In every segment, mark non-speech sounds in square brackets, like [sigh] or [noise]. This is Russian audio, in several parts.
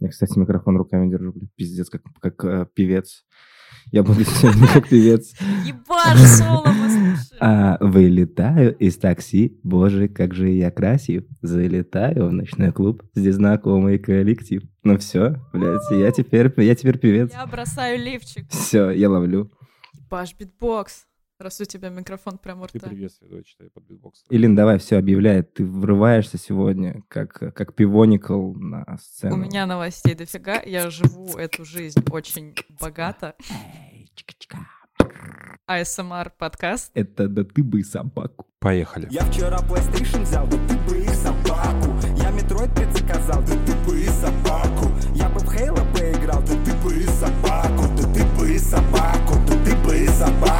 Я, кстати, микрофон руками держу, блядь, пиздец, как, как э, певец. Я буду сегодня как певец. Ебашь, соло. А, вылетаю из такси, боже, как же я красив. Залетаю в ночной клуб, здесь знакомый коллектив. Ну все, блядь, я теперь, я теперь певец. Я бросаю лифчик. Все, я ловлю. Ебашь, битбокс. Раз у тебя микрофон прямо у Ты рта. приветствие, давай читай под битбокс. Илин, давай, все, объявляй. Ты врываешься сегодня, как, как пивоникл на сцену. У меня новостей дофига. Я живу эту жизнь очень богато. Эй, чика-чика. ASMR подкаст. Это да ты бы и собаку. Поехали. Я вчера PlayStation взял, да ты бы и собаку Я Metroid предзаказал, да ты бы и собаку Я бы в Halo поиграл, да ты бы и собаку Да ты бы и собаку, да ты бы и собаку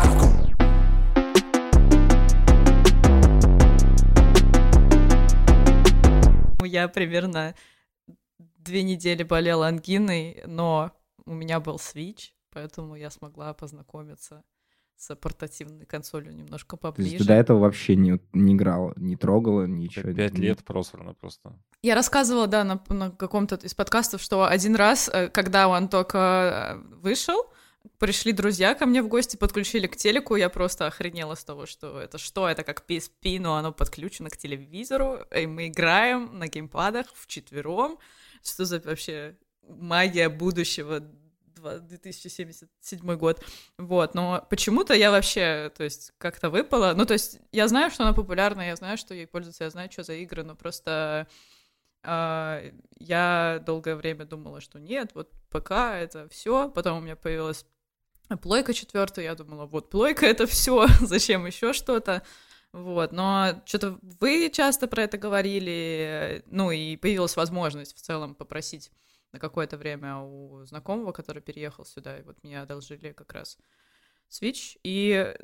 Я примерно две недели болела ангиной, но у меня был Switch, поэтому я смогла познакомиться с портативной консолью немножко То есть поближе. ты до этого вообще не, не играла, не трогала, ничего? Пять не- лет просрано просто. Я рассказывала, да, на, на каком-то из подкастов, что один раз, э, когда он только э, вышел, пришли друзья ко мне в гости, подключили к телеку, я просто охренела с того, что это что, это как PSP, но оно подключено к телевизору, и мы играем на геймпадах вчетвером. Что за вообще магия будущего, два- 2077 год. Вот, но почему-то я вообще, то есть, как-то выпала. Ну, то есть, я знаю, что она популярна, я знаю, что ей пользуются, я знаю, что за игры, но просто я долгое время думала, что нет, вот ПК это все. Потом у меня появилась плойка четвертая, я думала, вот плойка это все, [laughs] зачем еще что-то. Вот, но что-то вы часто про это говорили, ну и появилась возможность в целом попросить на какое-то время у знакомого, который переехал сюда, и вот мне одолжили как раз Switch, и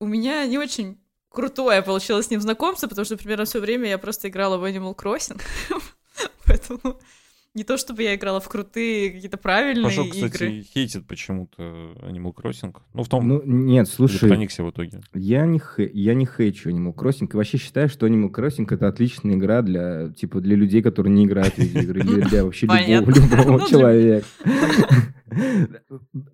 у меня не очень крутое получилось с ним знакомство, потому что примерно все время я просто играла в Animal Crossing, [laughs] поэтому [laughs] не то чтобы я играла в крутые какие-то правильные Паша, игры. кстати, хейтит почему-то Animal Crossing. Ну, в том, Ну, нет, слушай, проникся в итоге. я не, хе- я не хейчу Animal Crossing. И вообще считаю, что Animal Crossing это отличная игра для, типа, для людей, которые не играют в видеоигры, или для вообще любого, любого [laughs] Ну, для- человека.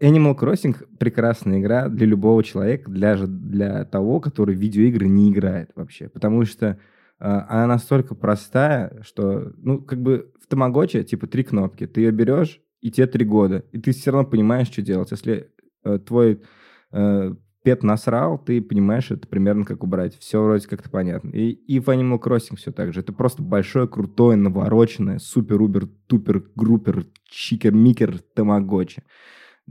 Animal Crossing прекрасная игра для любого человека, даже для того, который в видеоигры не играет вообще. Потому что она настолько простая, что, ну, как бы в Тамагоче, типа, три кнопки. Ты ее берешь, и тебе три года. И ты все равно понимаешь, что делать. Если э, твой э, пет насрал, ты понимаешь это примерно как убрать. Все вроде как-то понятно. И, и в Animal Crossing все так же. Это просто большое, крутое, навороченное, супер-убер-тупер-группер, чикер-микер Тамагочи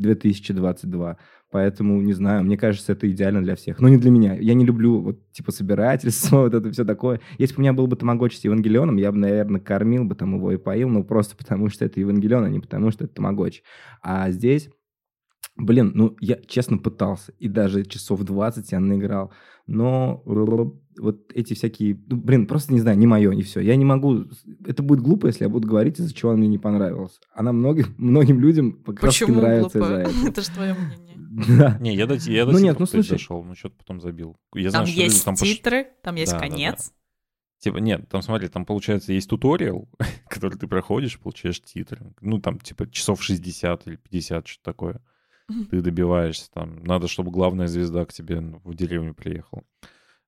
2022. Поэтому, не знаю, мне кажется, это идеально для всех. Но не для меня. Я не люблю, вот, типа, собирательство, [laughs] вот это все такое. Если бы у меня был бы Тамагочи с Евангелионом, я бы, наверное, кормил бы там его и поил, ну, просто потому что это Евангелион, а не потому что это Тамагочи. А здесь Блин, ну, я честно пытался, и даже часов 20 я наиграл, но вот эти всякие, ну, блин, просто не знаю, не мое, не все. Я не могу, это будет глупо, если я буду говорить, из-за чего он мне не понравился. Она многим, [laughs] многим людям как раз Почему нравится глупо? из-за [laughs] этого. Это же твое мнение. Да. Не, я до, я до Ну нет, ну слушай. дошел, но что-то потом забил. Я Там знаю, что люди есть пош- титры, там есть Да, да, да. конец. Типа, нет, там, смотри, там, получается, есть туториал, [laughs] который ты проходишь, получаешь титры. Ну, там, типа, часов 60 или 50, что-то такое. Ты добиваешься, там, надо, чтобы главная звезда к тебе в деревню приехала.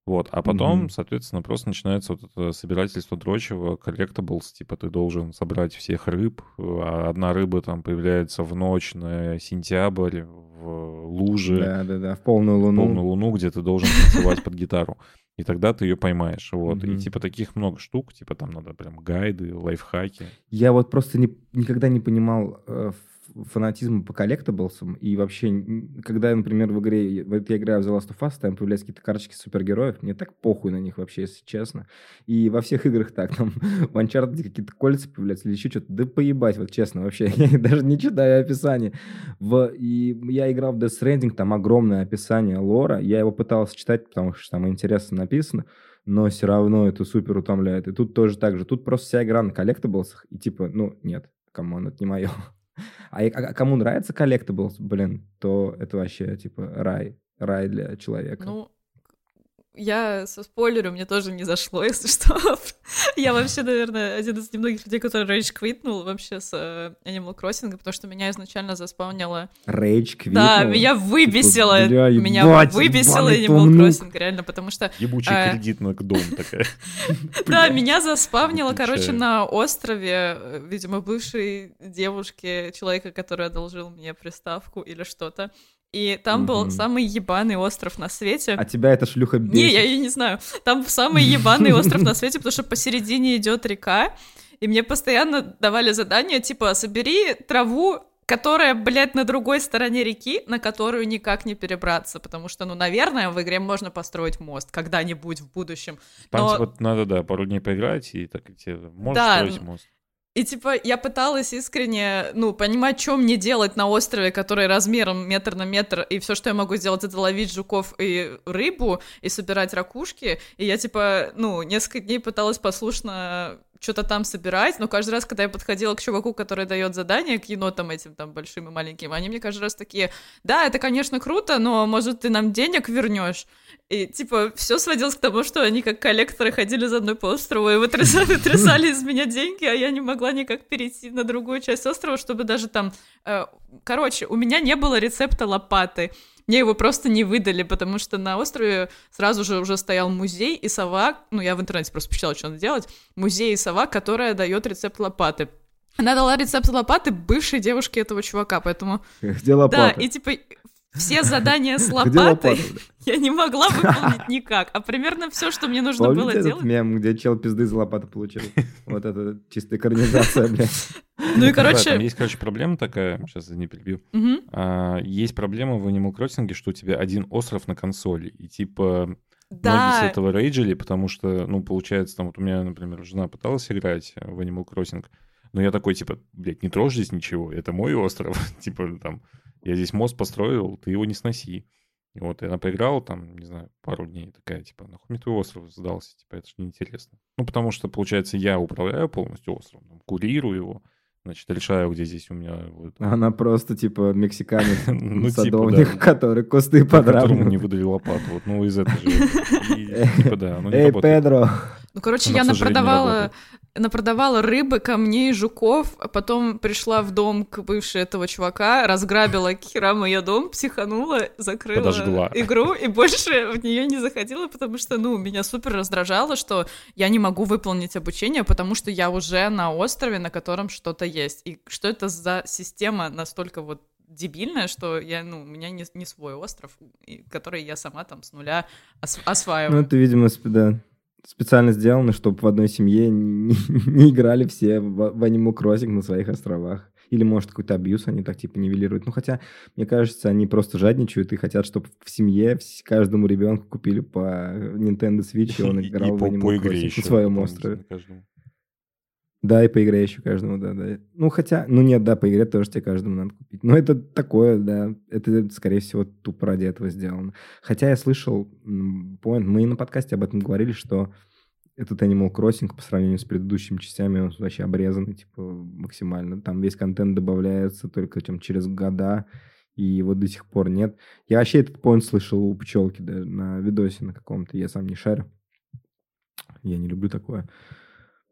Вот, а потом, Мгм. соответственно, просто начинается вот это собирательство дрочева, collectables, типа ты должен собрать всех рыб, а одна рыба там появляется в ночь на сентябрь в луже, Да, да, да, в полную в луну. полную луну, где ты должен танцевать под гитару. И тогда ты ее поймаешь. Вот. И типа таких много штук. Типа там надо прям гайды, лайфхаки. Я вот просто никогда не понимал э, ф- фанатизм по коллектаблсам. И вообще, когда, например, в игре, вот я играю в The Last of Us, там появляются какие-то карточки супергероев, мне так похуй на них вообще, если честно. И во всех играх так, там в Uncharted какие-то кольца появляются или еще что-то. Да поебать, вот честно, вообще. [laughs] Я даже не читаю описание. В, и я играл в Death Stranding, там огромное описание лора. Я его пытался читать, потому что там интересно написано но все равно это супер утомляет. И тут тоже так же. Тут просто вся игра на collectables ах, и типа, ну, нет, come on, это не мое. А, и- а кому нравится collectables, блин, то это вообще, типа, рай. Рай для человека. Ну, я заспойлерю, мне тоже не зашло, [laughs] если что. я вообще, наверное, один из немногих людей, который rage quit нул вообще с э, Animal Crossing, потому что меня изначально заспаунило... Rage quit нул? Да, меня выбесило, Типа, бля, меня ебать, выбесило ебаный Animal. Crossing, реально, потому что... Ебучий э, кредитный дом такая. [laughs] Да, меня заспавнило, короче, на острове, э, видимо, бывшей девушки, человека, который одолжил мне приставку или что-то. И там был Мгм. самый ебаный остров на свете. А тебя эта шлюха бесит? Не, я ее не знаю. Там самый ебаный остров на свете, потому что посередине идет река, и мне постоянно давали задание, типа, собери траву, которая, блядь, на другой стороне реки, на которую никак не перебраться, потому что, ну, наверное, в игре можно построить мост когда-нибудь в будущем. Там Но- типа надо, да, пару дней поиграть, и так и тебе можешь Да, строить мост. И типа я пыталась искренне, ну, понимать, что мне делать на острове, который размером метр на метр, и все, что я могу сделать, это ловить жуков и рыбу, и собирать ракушки. И я типа, ну, несколько дней пыталась послушно что-то там собирать, но каждый раз, когда я подходила к чуваку, который дает задания, к енотам этим там большим и маленьким, они мне каждый раз такие, да, это, конечно, круто, но, может, ты нам денег вернешь? И, типа, все сводилось к тому, что они как коллекторы ходили за мной по острову и вытрясали, [laughs] вытрясали из меня деньги, а я не могла никак перейти на другую часть острова, чтобы даже там... э, Короче, у меня не было рецепта лопаты. Мне его просто не выдали, потому что на острове сразу же уже стоял музей и сова, ну, я в интернете просто почитала, что надо делать, музей и сова, которая дает рецепт лопаты. Она дала рецепт лопаты бывшей девушке этого чувака, поэтому... [laughs] Где лопата? Да, и типа все задания с [laughs] лопатой [laughs] я не могла выполнить никак. А примерно все, что мне нужно Помните было этот делать. мем, где чел пизды за лопату получил? [laughs] Вот это чистая экранизация, блядь. Ну и, Да, там короче, есть, короче, проблема такая, сейчас не перебью. А, есть проблема в Animal Crossing, что у тебя один остров на консоли, и типа многие с да, этого рейджили, потому что, ну, получается, там вот у меня, например, жена пыталась играть в Animal Crossing, но я такой, типа, блядь, не трожь здесь ничего, это мой остров, типа, там, я здесь мост построил, ты его не сноси. И вот и она поиграла там, не знаю, пару дней, такая, типа, нахуй мне твой остров сдался, типа, это же неинтересно. Ну, потому что, получается, я управляю полностью островом, там, курирую его, значит, решаю, где здесь у меня вот, [laughs] Она просто, типа, мексиканец, [laughs] Ну, типа, садовник, да. который кусты по которому подравнивает. не выдали лопату. Вот, ну, из этой же. И, [laughs] типа, да, не Эй. Педро! Ну, короче, Она, я напродавала, напродавала рыбы, камней, жуков, а потом пришла в дом к бывшей этого чувака, разграбила херам ее дом, психанула, закрыла Подожгла. игру и больше в нее не заходила, потому что, ну, меня супер раздражало, что я не могу выполнить обучение, потому что я уже на острове, на котором что-то есть. И что это за система настолько вот дебильная, что я, ну, у меня не, не свой остров, который я сама там с нуля ос- Ну, осваиваю. это, видимо, сп- да, специально сделано, чтобы в одной семье [laughs] не, не играли все в, в Animal Crossing на своих островах. Или, может, какой-то абьюз они так, типа, нивелируют. Ну, хотя, мне кажется, они просто жадничают и хотят, чтобы в семье каждому ребенку купили по Nintendo Switch, и он [laughs] И- и играл в Animal Crossing на своем острове. Да, и по игре еще каждому, да, да. Ну, хотя, ну нет, да, по игре тоже тебе каждому надо купить. Но это такое, да, это, скорее всего, тупо ради этого сделано. Хотя я слышал, point, мы и на подкасте об этом говорили, что этот Animal Crossing по сравнению с предыдущими частями, он вообще обрезанный, типа, максимально. Там весь контент добавляется только там, через года, и его до сих пор нет. Я вообще этот point слышал у пчелки даже на видосе на каком-то, я сам не шарю. Я не люблю такое.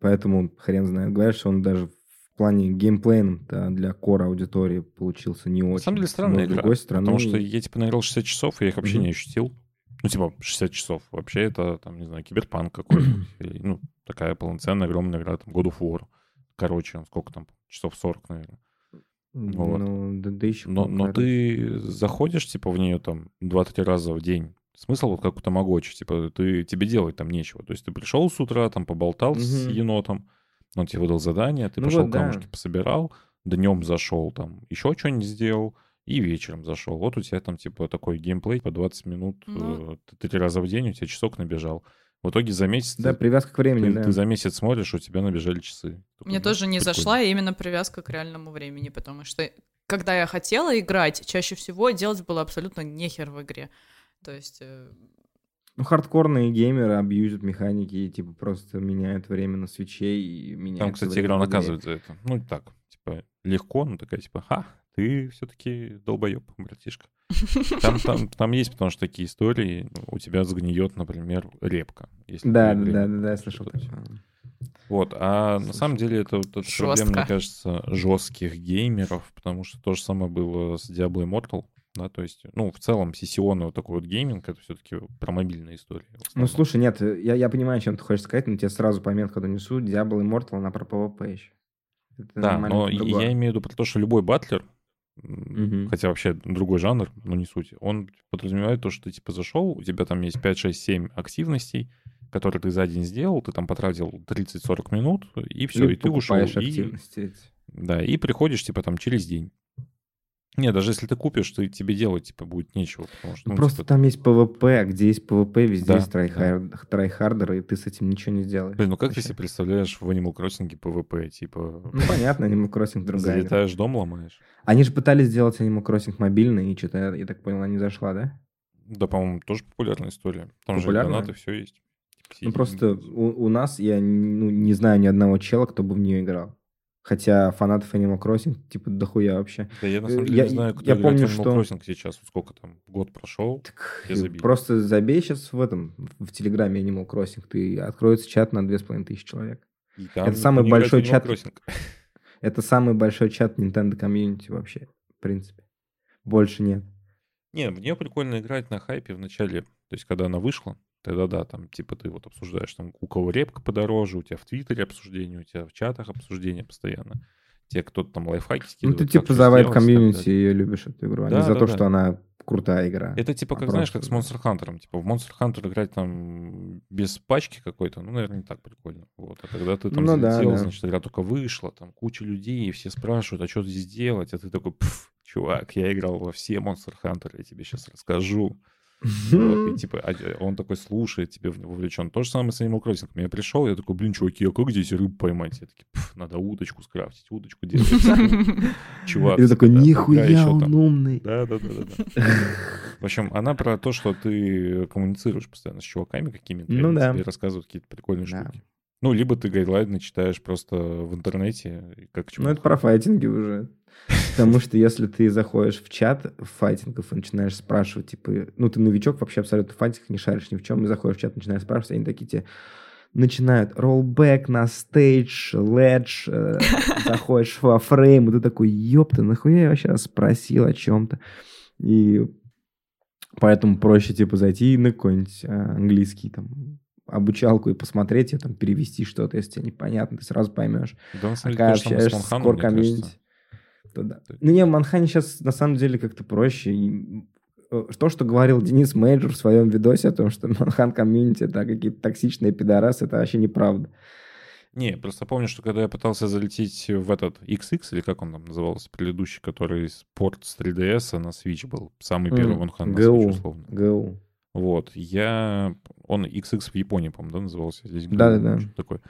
Поэтому хрен знает. Говорят, что он даже в плане геймплейном для кора аудитории получился не очень. На самом деле странная Но, игра, другой стороны, потому что я, типа, наиграл 60 часов, и я их вообще Мгм. не ощутил. Ну, типа, 60 часов. Вообще это, там, не знаю, киберпанк какой-нибудь. [clears throat] ну, такая полноценная, огромная игра, там, God of War. Короче, сколько там, часов 40, наверное. вот. ну, да, да еще Но, но ты заходишь, типа, в нее там 2-3 раза в день. Смысл вот как у Тамагочи, типа, ты, тебе делать там нечего. То есть ты пришел с утра, там, поболтал с Мгм. енотом, он тебе выдал задание, ты Ну пошел вот да. камушки пособирал, днем зашел, там, еще что-нибудь сделал, и вечером зашел. Вот у тебя там, типа, такой геймплей по 20 минут, Ну. э, три раза в день, у тебя часок набежал. В итоге за месяц Да, ты, привязка к времени, ты- да. ты за месяц смотришь, у тебя набежали часы. Такой, Мне тоже не прикольно. зашла именно привязка к реальному времени, потому что когда я хотела играть, чаще всего делать было абсолютно нехер в игре. То есть... э, Ну, хардкорные геймеры абьюзят механики и, типа, просто меняют время на свече и меняют... Там, кстати, игра наказывает за это. Ну, так, типа, легко, но такая, типа, ха, ты все-таки долбоеб, братишка. [laughs] Там, там, там есть, потому что такие истории, у тебя сгниет, например, репка. если Да, да, да, время да, я слышал. Вот, а на Слушай, самом деле это вот эта проблема, мне кажется, жестких геймеров, потому что то же самое было с Diablo Immortal, да, то есть, ну, в целом, сессионный вот такой вот гейминг, это все-таки про мобильные истории. Ну, слушай, нет, я, я понимаю, чем ты хочешь сказать, но тебе сразу пометку донесу. Diablo Immortal, она про PvP еще. Это Да, но и- другое. я имею в виду про то, что любой батлер, Мгм. хотя вообще другой жанр, но не суть, он подразумевает то, что ты типа зашел, у тебя там есть 5, 6, 7 активностей, которые ты за день сделал, ты там потратил 30-40 минут, и все, Или и ты ушел. И, да, и приходишь типа там через день. Не, даже если ты купишь, то тебе делать типа будет нечего, потому что Ну, ну, просто типа, там есть PvP, а где есть PvP, везде Да, есть tryhard- tryhard еры, и ты с этим ничего не сделаешь. Блин, ну как ты вообще. себе представляешь в Animal Crossing PvP? Типа, Ну, понятно, Animal Crossing другая залетаешь, дом ломаешь? Они же пытались сделать Animal Crossing мобильный, и что-то, я, я так понял, она не зашла, да? Да, по-моему, тоже популярная история. Там Популярная? же донаты, все есть. Типа, Ну, сидим, просто у, у нас я ну, не знаю ни одного чела, кто бы в нее играл. Хотя фанатов Animal Crossing, типа, дохуя вообще. Да я на Э, самом деле я- не знаю, кто я играет помню, Animal что- Crossing сейчас. Сколько там, год прошел. Так, Я забил. просто забей сейчас в этом, в Телеграме Animal Crossing, ты откроется чат на 2500 человек. и там это самый большой чат. Crossing. [laughs] Это самый большой чат Nintendo комьюнити вообще, в принципе. Больше нет. Не, в нее прикольно играть на хайпе в начале. То есть, когда она вышла, тогда да, там, типа, ты вот обсуждаешь, там, у кого репка подороже, у тебя в Твиттере обсуждение, у тебя в чатах обсуждение постоянно. Те, кто-то там лайфхаки Ну, скидывает. ты как типа за вайб комьюнити ее любишь, эту игру, а Да, не за да, то, да. что она крутая игра. Это типа, А как знаешь, как с просто, Monster Hunter. Типа в Monster Hunter играть там без пачки какой-то, ну, наверное, не так прикольно. Вот. А когда ты там Ну да, залетел, да. значит, игра только вышла, там куча людей, и все спрашивают, а что здесь делать? А ты такой, «Пф, чувак, я играл во все Monster Hunter, я тебе сейчас расскажу. Вот, и типа, а, э, он такой слушает, тебе вовлечен. То же самое с Animal Crossing. Я пришел, я такой, блин, чуваки, а как здесь рыбу поймать? Я «Пф, надо удочку скрафтить, удочку делать. [laughs] Чувак, И ты такой, нихуя он там». умный. Да, да, да, да, да. В общем, она про то, что ты коммуницируешь постоянно с чуваками какими-то, Ну да. тебе рассказывают какие-то прикольные штуки. Ну, либо ты гайдлайны читаешь просто в интернете, как Ну, чувак. это про файтинги уже. Потому что если ты заходишь в чат файтингов и начинаешь спрашивать, типа, ну, ты новичок вообще абсолютно в файтингах, не шаришь ни в чем, и заходишь в чат, начинаешь спрашивать, они такие тебе начинают rollback на stage, ledge, э, [laughs] заходишь во frame, и ты такой, ёпта, нахуя я вообще спросил о чем-то? И поэтому проще, типа, зайти на какой-нибудь э, английский, там, обучалку и посмотреть, и там перевести что-то, если тебе непонятно, ты сразу поймешь. Да, на А самом когда деле, самое с общаешься с core комьюнити, да. Ну не, в Манхане сейчас на самом деле как-то проще. Э, То, что говорил Денис Мейджор в своем видосе о том, что Манхан комьюнити это какие-то токсичные пидорасы, это вообще неправда. Не, просто помню, что когда я пытался залететь в этот XX, или как он там назывался, предыдущий, который с порт с 3DS на Switch был, самый первый Монхан на Switch, условно. ГУ. Вот, я... Он XX в Японии, по-моему, да, назывался? Здесь ГУ, Да-да-да. что-то такое.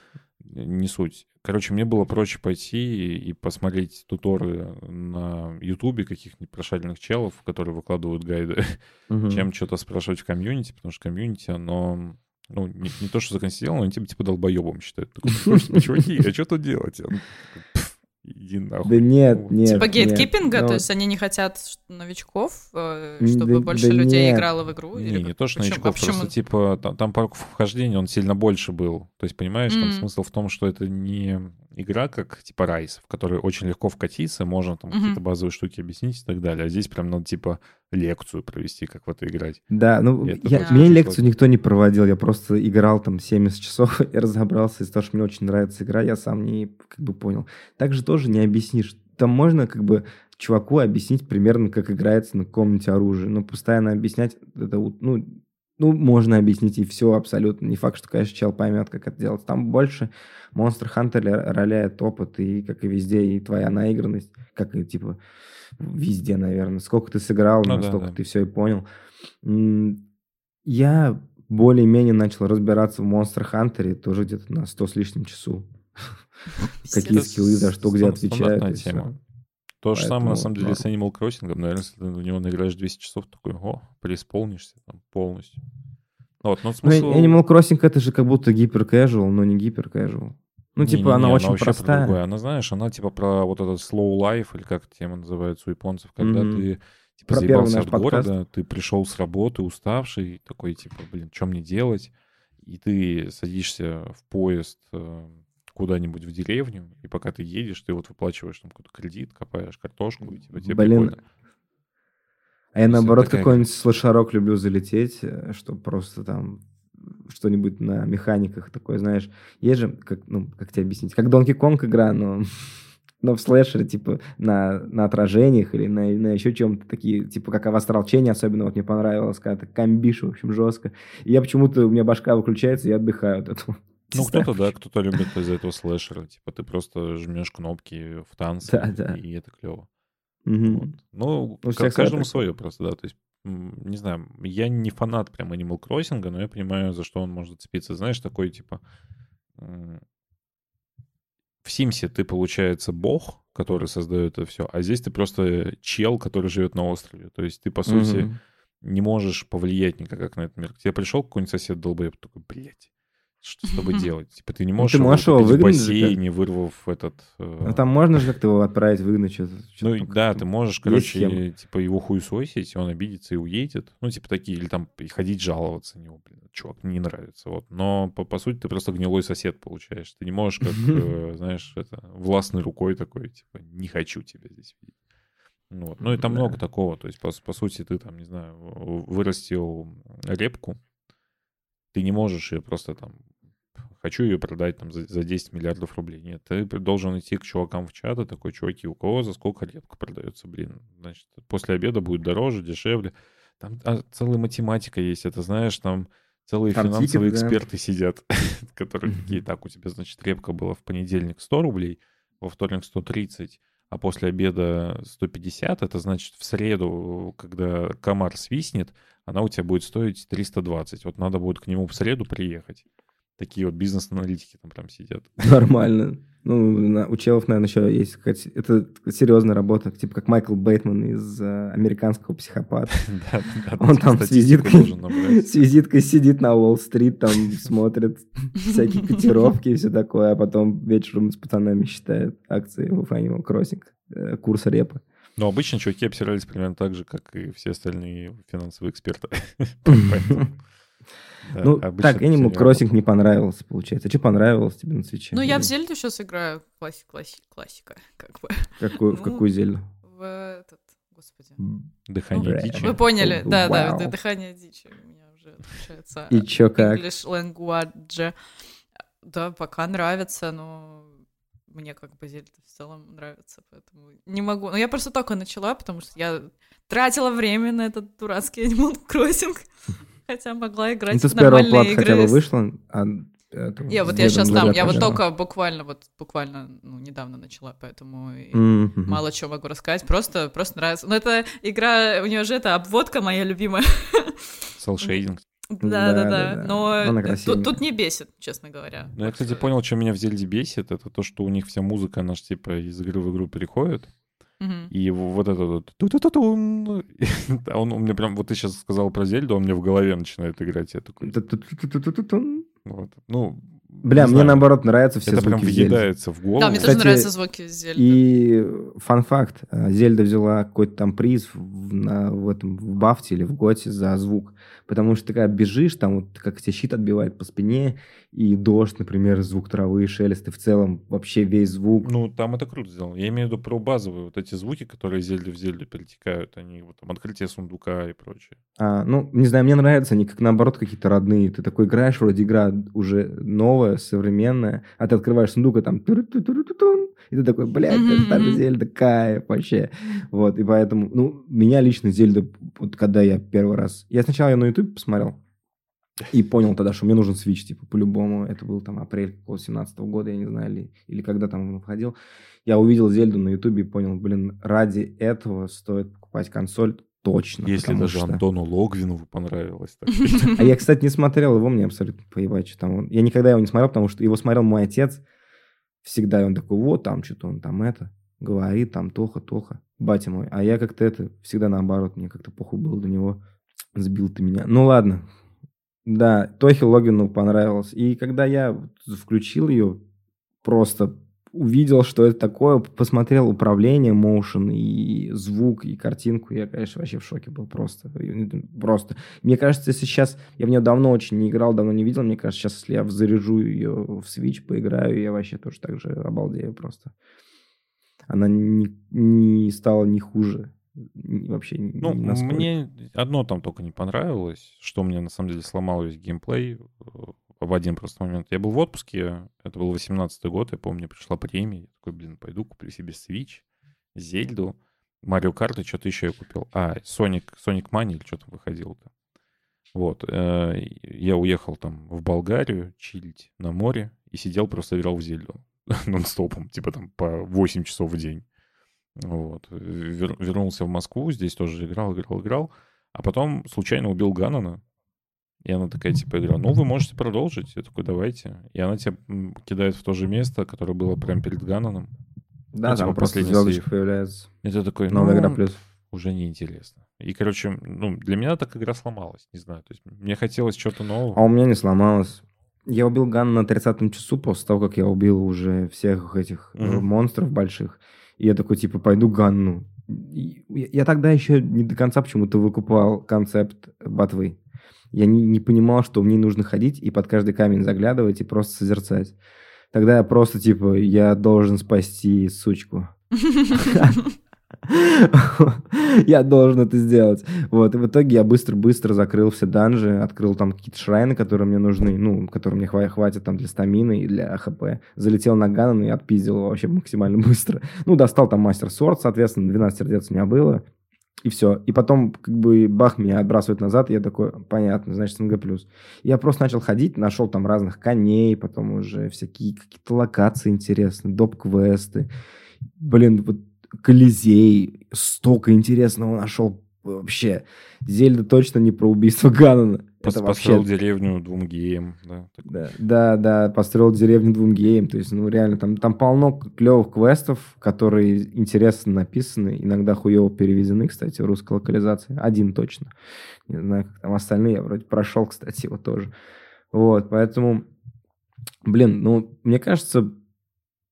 Не суть. Короче, мне было проще пойти и посмотреть туторы на Ютубе каких-нибудь прошаренных челов, которые выкладывают гайды, [laughs] Мгм. чем что-то спрашивать в комьюнити, потому что комьюнити, оно... Ну, не, не то, что законсервировано, но они типа, типа долбоебом считают. Такой, «Слушайте, [laughs] чуваки, а что тут делать? Он такой, «Пф, Иди нахуй. Да нет, нет. Типа нет. гейткипинга, Ну, то есть они не хотят новичков, э, чтобы да- больше да людей нет. играло в игру? Не, или не то, что Почему- а новичков, почему? просто типа там, там порог вхождения, он сильно больше был. То есть, понимаешь, там М. смысл в том, что это не игра, как типа Райс, в которой очень легко вкатиться, можно там Мгм. какие-то базовые штуки объяснить и так далее. А здесь прям надо типа лекцию провести, как в это играть. Да, ну, я, тоже мне лекцию сложно. никто не проводил, я просто играл там 70 часов [laughs] и разобрался из того, что мне очень нравится игра, я сам не как бы понял. Также тоже не объяснишь. Там можно как бы чуваку объяснить примерно, как играется на каком-нибудь оружии, но постоянно объяснять это, ну, ну, можно объяснить и все абсолютно. Не факт, что, конечно, чел поймет, как это делать. Там больше Monster Hunter роляет опыт, и, как и везде, и твоя наигранность, как и, типа, везде, наверное. Сколько ты сыграл, Ну да, настолько да. ты все и понял. Я более-менее начал разбираться в Monster Hunter тоже где-то на 100 с лишним часу. [laughs] Какие скиллы за что где отвечают. То же самое, на Поэтому самом деле, норм. с Animal Crossing. Наверное, если ты на него наиграешь 200 часов, такой, о, преисполнишься там полностью. Вот, но Ну, смысл... Animal Crossing это же как будто гипер casual, но не гипер casual. Ну, типа, Не-не-не, она очень вообще про простая. другое. Она, знаешь, она типа про вот этот slow life, или как тема называется у японцев, когда Мгм. ты Типа Про заебался от подкаст. города, ты пришел с работы уставший, такой, типа, блин, что мне делать? И ты садишься в поезд э, куда-нибудь в деревню, и пока ты едешь, ты вот выплачиваешь там какой-то кредит, копаешь картошку, и типа тебе Блин, прикольно. А я наоборот такая- какой-нибудь слышарок люблю залететь, чтобы просто там что-нибудь на механиках такое, знаешь. Есть же, как, ну, как тебе объяснить, как Donkey Kong игра, но, [laughs] но в слэшере, типа, на, на отражениях или на, на еще чем-то такие, типа, как Astral Chain, особенно вот мне понравилось, когда ты комбишь, в общем, жестко. И я почему-то, у меня башка выключается, я отдыхаю от этого. Ну, кто-то, да, кто-то любит из-за этого слэшера. Типа ты просто жмешь кнопки в танце, Да, да. и это клево. Мгм. Вот. Ну, У ка- всех каждому свое просто, да. То есть, не знаю, я не фанат прям Animal Crossing, но я понимаю, за что он может зацепиться. Знаешь, такой, типа, в Симсе ты, получается, бог, который создает это все, а здесь ты просто чел, который живет на острове. То есть ты, по сути, Мгм. не можешь повлиять никак на этот мир. К тебе пришел какой-нибудь сосед долбоеб, такой, блядь, что с тобой делать? Типа ты не можешь, Ну, ты можешь его в выгнать бассейне, вырвав этот... э, Ну, там можно же как-то его отправить, выгнать что-то. ну, и там да, ты можешь, короче, схема. типа его хуесосить, он обидится и уедет. Ну, типа такие, или там и ходить жаловаться на него, блин, чувак, не нравится. Вот. Но, по, по сути, ты просто гнилой сосед получаешь. Ты не можешь, как, [laughs] э, знаешь, это, властной рукой такой, типа, не хочу тебя здесь видеть. Ну, вот. ну и там Да. много такого. То есть, по, по сути, ты там, не знаю, вырастил репку, ты не можешь ее просто там хочу ее продать там за, за 10 миллиардов рублей. Нет, ты должен идти к чувакам в чат и такой, чуваки, у кого за сколько репка продается, блин. Значит, после обеда будет дороже, дешевле. Там а, целая математика есть, это знаешь, там целые Там финансовые тикет, да. эксперты сидят, [laughs] которые такие, так, у тебя, значит, репка была в понедельник 100 рублей, во вторник 130, а после обеда 150, это значит в среду, когда комар свистнет, она у тебя будет стоить 320. Вот надо будет к нему в среду приехать. Такие вот бизнес-аналитики там прям сидят. [laughs] Нормально. Ну, на- у челов, наверное, еще есть какая-то... Это серьезная работа, типа как Майкл Бейтман из э, «Американского психопата». [laughs] Он там с визиткой, [laughs] с визиткой сидит на Уолл-стрит, там смотрит всякие котировки и все такое, а потом вечером с пацанами считает акции в Animal Crossing, э, курс репа. Но обычно чуваки обсирались примерно так же, как и все остальные финансовые эксперты. Да, Ну, обычно так, Animal не Crossing не понравился, получается. А что понравилось тебе на свече? Ну, я в Зельду сейчас играю. Класси- класси- Классика, как бы. Какую, в Ну, какую зельду? В этот, господи. Дыхание дичи. Вы поняли, Вау. да, да, дыхание дичи у меня уже отличается. И чё, как? English language. Да, пока нравится, но мне как бы Зельда в целом нравится, поэтому не могу. Ну, я просто только начала, потому что я тратила время на этот дурацкий Animal Crossing, хотя могла играть Ну, ты в нормальные плата хотя бы игры. вышла? а этого, Я вот я сейчас там, я вот только буквально, вот буквально, ну, недавно начала, поэтому Мгм. мало чего могу рассказать, просто, просто нравится. Но это игра, у нее же это обводка моя любимая. Селшейдинг. Да, да, да. Но тут, тут не бесит, честно говоря. Ну, я, кстати, понял, что меня в Зельде бесит, это то, что у них вся музыка, она ж типа из игры в игру переходит, И его вот это вот [laughs] а он у меня прям, вот ты сейчас сказал про Зельду, он мне в голове начинает играть, я такой, вот, ну, Бля, не мне знаю, наоборот нравятся все это прям звуки в Зельде. въедается в голову. Да, мне Кстати, тоже нравятся звуки Зельды. И фан-факт. э, Зельда взяла какой-то там приз в, на, в этом в Бафте или в Готе за звук. Потому что ты когда бежишь, там вот как тебе щит отбивает по спине, и дождь, например, звук травы, шелест, и в целом вообще весь звук. Ну, там это круто сделано. Я имею в виду про базовые вот эти звуки, которые из Зельды в Зельду перетекают. Они вот там открытие сундука и прочее. А, ну, не знаю, мне нравятся они как наоборот какие-то родные. Ты такой играешь, вроде игра уже новая, современная, а ты открываешь сундук, и там и ты такой, блядь, это та же. Зельда, кайф вообще. Вот, и поэтому, ну, меня лично Зельда, вот когда я первый раз... Я сначала ее на YouTube посмотрел, и понял тогда, что мне нужен Switch, типа, по-любому. Это был там апрель 2017 года, я не знаю, или, или когда там он входил. Я увидел Зельду на YouTube и понял, блин, ради этого стоит покупать консоль точно. Если даже что- Антону Логвинову понравилось. [laughs] а я, кстати, не смотрел его, мне абсолютно поебать, что там. Я никогда его не смотрел, потому что его смотрел мой отец. Всегда он такой, вот там что-то он там это говорит, там Тоха, Тоха, батя мой. А я как-то это, всегда наоборот, мне как-то похуй было до него. Сбил ты меня. Ну ладно. Да, Тохе Логину понравилось. И когда я включил ее, просто увидел, что это такое, посмотрел управление, motion и звук, и картинку, я, конечно, вообще в шоке был просто. Просто. Мне кажется, если сейчас... Я в нее давно очень не играл, давно не видел. Мне кажется, сейчас, если я заряжу ее в Switch, поиграю, я вообще тоже так же обалдею просто. Она не, не стала ни хуже. Вообще Ну, насколько. мне одно там только не понравилось, что мне на самом деле сломало весь геймплей э, в один просто момент. Я был в отпуске, это был 18-й год, я помню, пришла премия. Я такой, блин, пойду куплю себе Switch, Зельду, Марио Карты, что-то еще я купил. А, Sonic, Sonic Mania или что там выходило-то. Вот. э, Я уехал там в Болгарию чилить на море и сидел, просто играл в Зельду [laughs] нон-стопом, типа там по 8 часов в день. Вот. Вер- вернулся в Москву, здесь тоже играл, играл, играл. А потом случайно убил Ганнона. И она такая, типа, игра, ну, вы можете продолжить. Я такой, давайте. И она тебя кидает в то же место, которое было прямо перед Ганноном. Да, ну, там типа последний звездочка появляется. Ты такой, Новая ну, игра плюс. уже неинтересно. И, короче, ну, для меня так игра сломалась, не знаю. То есть мне хотелось чего-то нового. А у меня не сломалось. Я убил Ган на 30-м часу после того, как я убил уже всех этих Мгм. монстров больших. И я такой, типа, пойду Ганну. И Я, тогда еще не до конца почему-то выкупал концепт ботвы. Я не, не понимал, что в ней нужно ходить и под каждый камень заглядывать и просто созерцать. Тогда я просто, типа, я должен спасти сучку. [laughs] [laughs] Я должен это сделать. Вот, и в итоге я быстро-быстро закрыл все данжи, открыл там какие-то шрайны, которые мне нужны, ну, которые мне хва- хватит там для стамины и для ХП. Залетел на Ганнон и отпиздил его вообще максимально [laughs] быстро. Ну, достал там мастер сорт, соответственно, 12 сердец у меня было. И все. И потом, как бы, бах, меня отбрасывает назад, и я такой, понятно, значит, СНГ+. Я просто начал ходить, нашел там разных коней, потом уже всякие какие-то локации интересные, доп-квесты. Блин, вот Колизей, столько интересного нашел вообще. Зельда точно не про убийство Ганнона. Пос- Это Построил вообще... деревню двум геям, да. Да, да, да, построил деревню двум геям. То есть, ну, реально, там, там полно клевых квестов, которые интересно написаны, иногда хуево переведены, кстати, в русской локализации. Один точно. Не знаю, как там остальные. Я вроде прошел, кстати, его тоже. Вот, поэтому, блин, ну, мне кажется,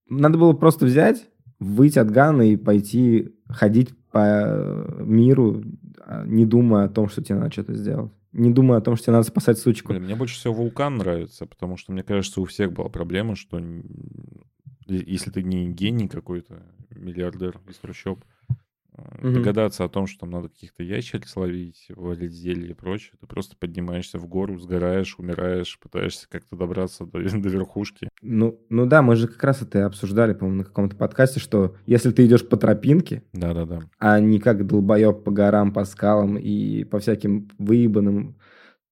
надо было просто взять, выйти от Гана и пойти ходить по миру, а, не думая о том, что тебе надо что-то сделать. Не думая о том, что тебе надо спасать сучку. Блин, мне больше всего вулкан нравится, потому что, мне кажется, у всех была проблема, что если ты не гений какой-то, миллиардер из трущоб, Мгм. догадаться о том, что там надо каких-то ящериц ловить, валить зелье и прочее, ты просто поднимаешься в гору, сгораешь, умираешь, пытаешься как-то добраться до, [laughs] до верхушки. Ну, ну да, мы же как раз это и обсуждали, по-моему, на каком-то подкасте, что если ты идешь по тропинке, Да-да-да. а не как долбоеб по горам, по скалам и по всяким выебанным,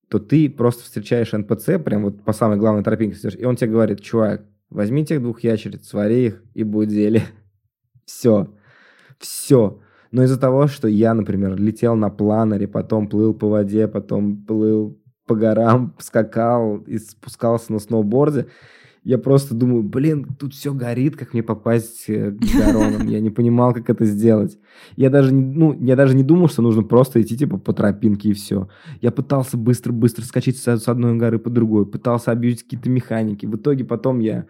то ты просто встречаешь НПЦ, прям вот по самой главной тропинке, и он тебе говорит, чувак, возьми тех двух ящериц, свари их, и будет зелье. [laughs] Все. Все. Но из-за того, что я, например, летел на планере, потом плыл по воде, потом плыл по горам, скакал и спускался на сноуборде, я просто думаю, блин, тут все горит, как мне попасть э, к [laughs] Гаронам. Я не понимал, как это сделать. Я даже, не- ну, я даже не думал, что нужно просто идти типа по тропинке и все. Я пытался быстро-быстро скачать с одной горы по другой, пытался объявить какие-то механики. В итоге потом я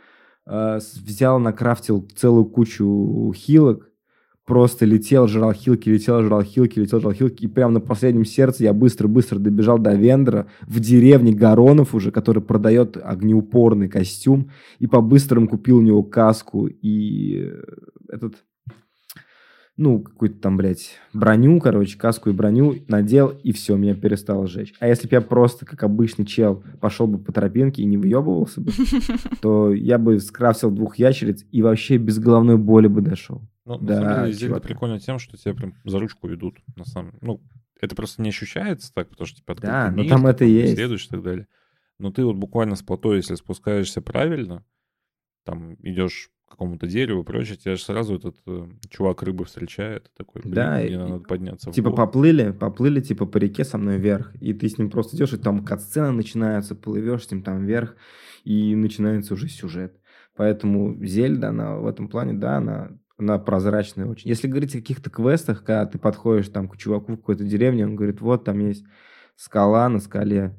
э, взял, накрафтил целую кучу хилок, просто летел, жрал хилки, летел, жрал хилки, летел, жрал хилки, и прямо на последнем сердце я быстро-быстро добежал до Вендора в деревне Гаронов уже, который продает огнеупорный костюм, и по-быстрому купил у него каску и э, этот, ну, какую-то там, блядь, броню, короче, каску и броню надел, и все, меня перестало жечь. А если бы я просто, как обычный чел, пошел бы по тропинке и не выебывался бы, [laughs] то я бы скрафтил двух ящериц и вообще без головной боли бы дошел. Ну, Да, на самом деле, Зельда прикольно тем, что тебя прям за ручку ведут, на самом Ну, это просто не ощущается так, потому что типа открытый Да, но мир, там ты это есть. исследуешь и так далее. Но ты вот буквально с плато, если спускаешься правильно, там идешь к какому-то дереву и прочее, тебя же сразу этот э, чувак рыбы встречает, такой, блин, Да, мне и- надо подняться Типа гору». поплыли, поплыли типа по реке со мной вверх, и ты с ним просто идешь, и там катсцены начинаются, плывешь с ним там вверх, и начинается уже сюжет. Поэтому Зельда, она в этом плане, да, она, она прозрачная очень. Если говорить о каких-то квестах, когда ты подходишь там к чуваку в какой-то деревне, он говорит, вот там есть скала, на скале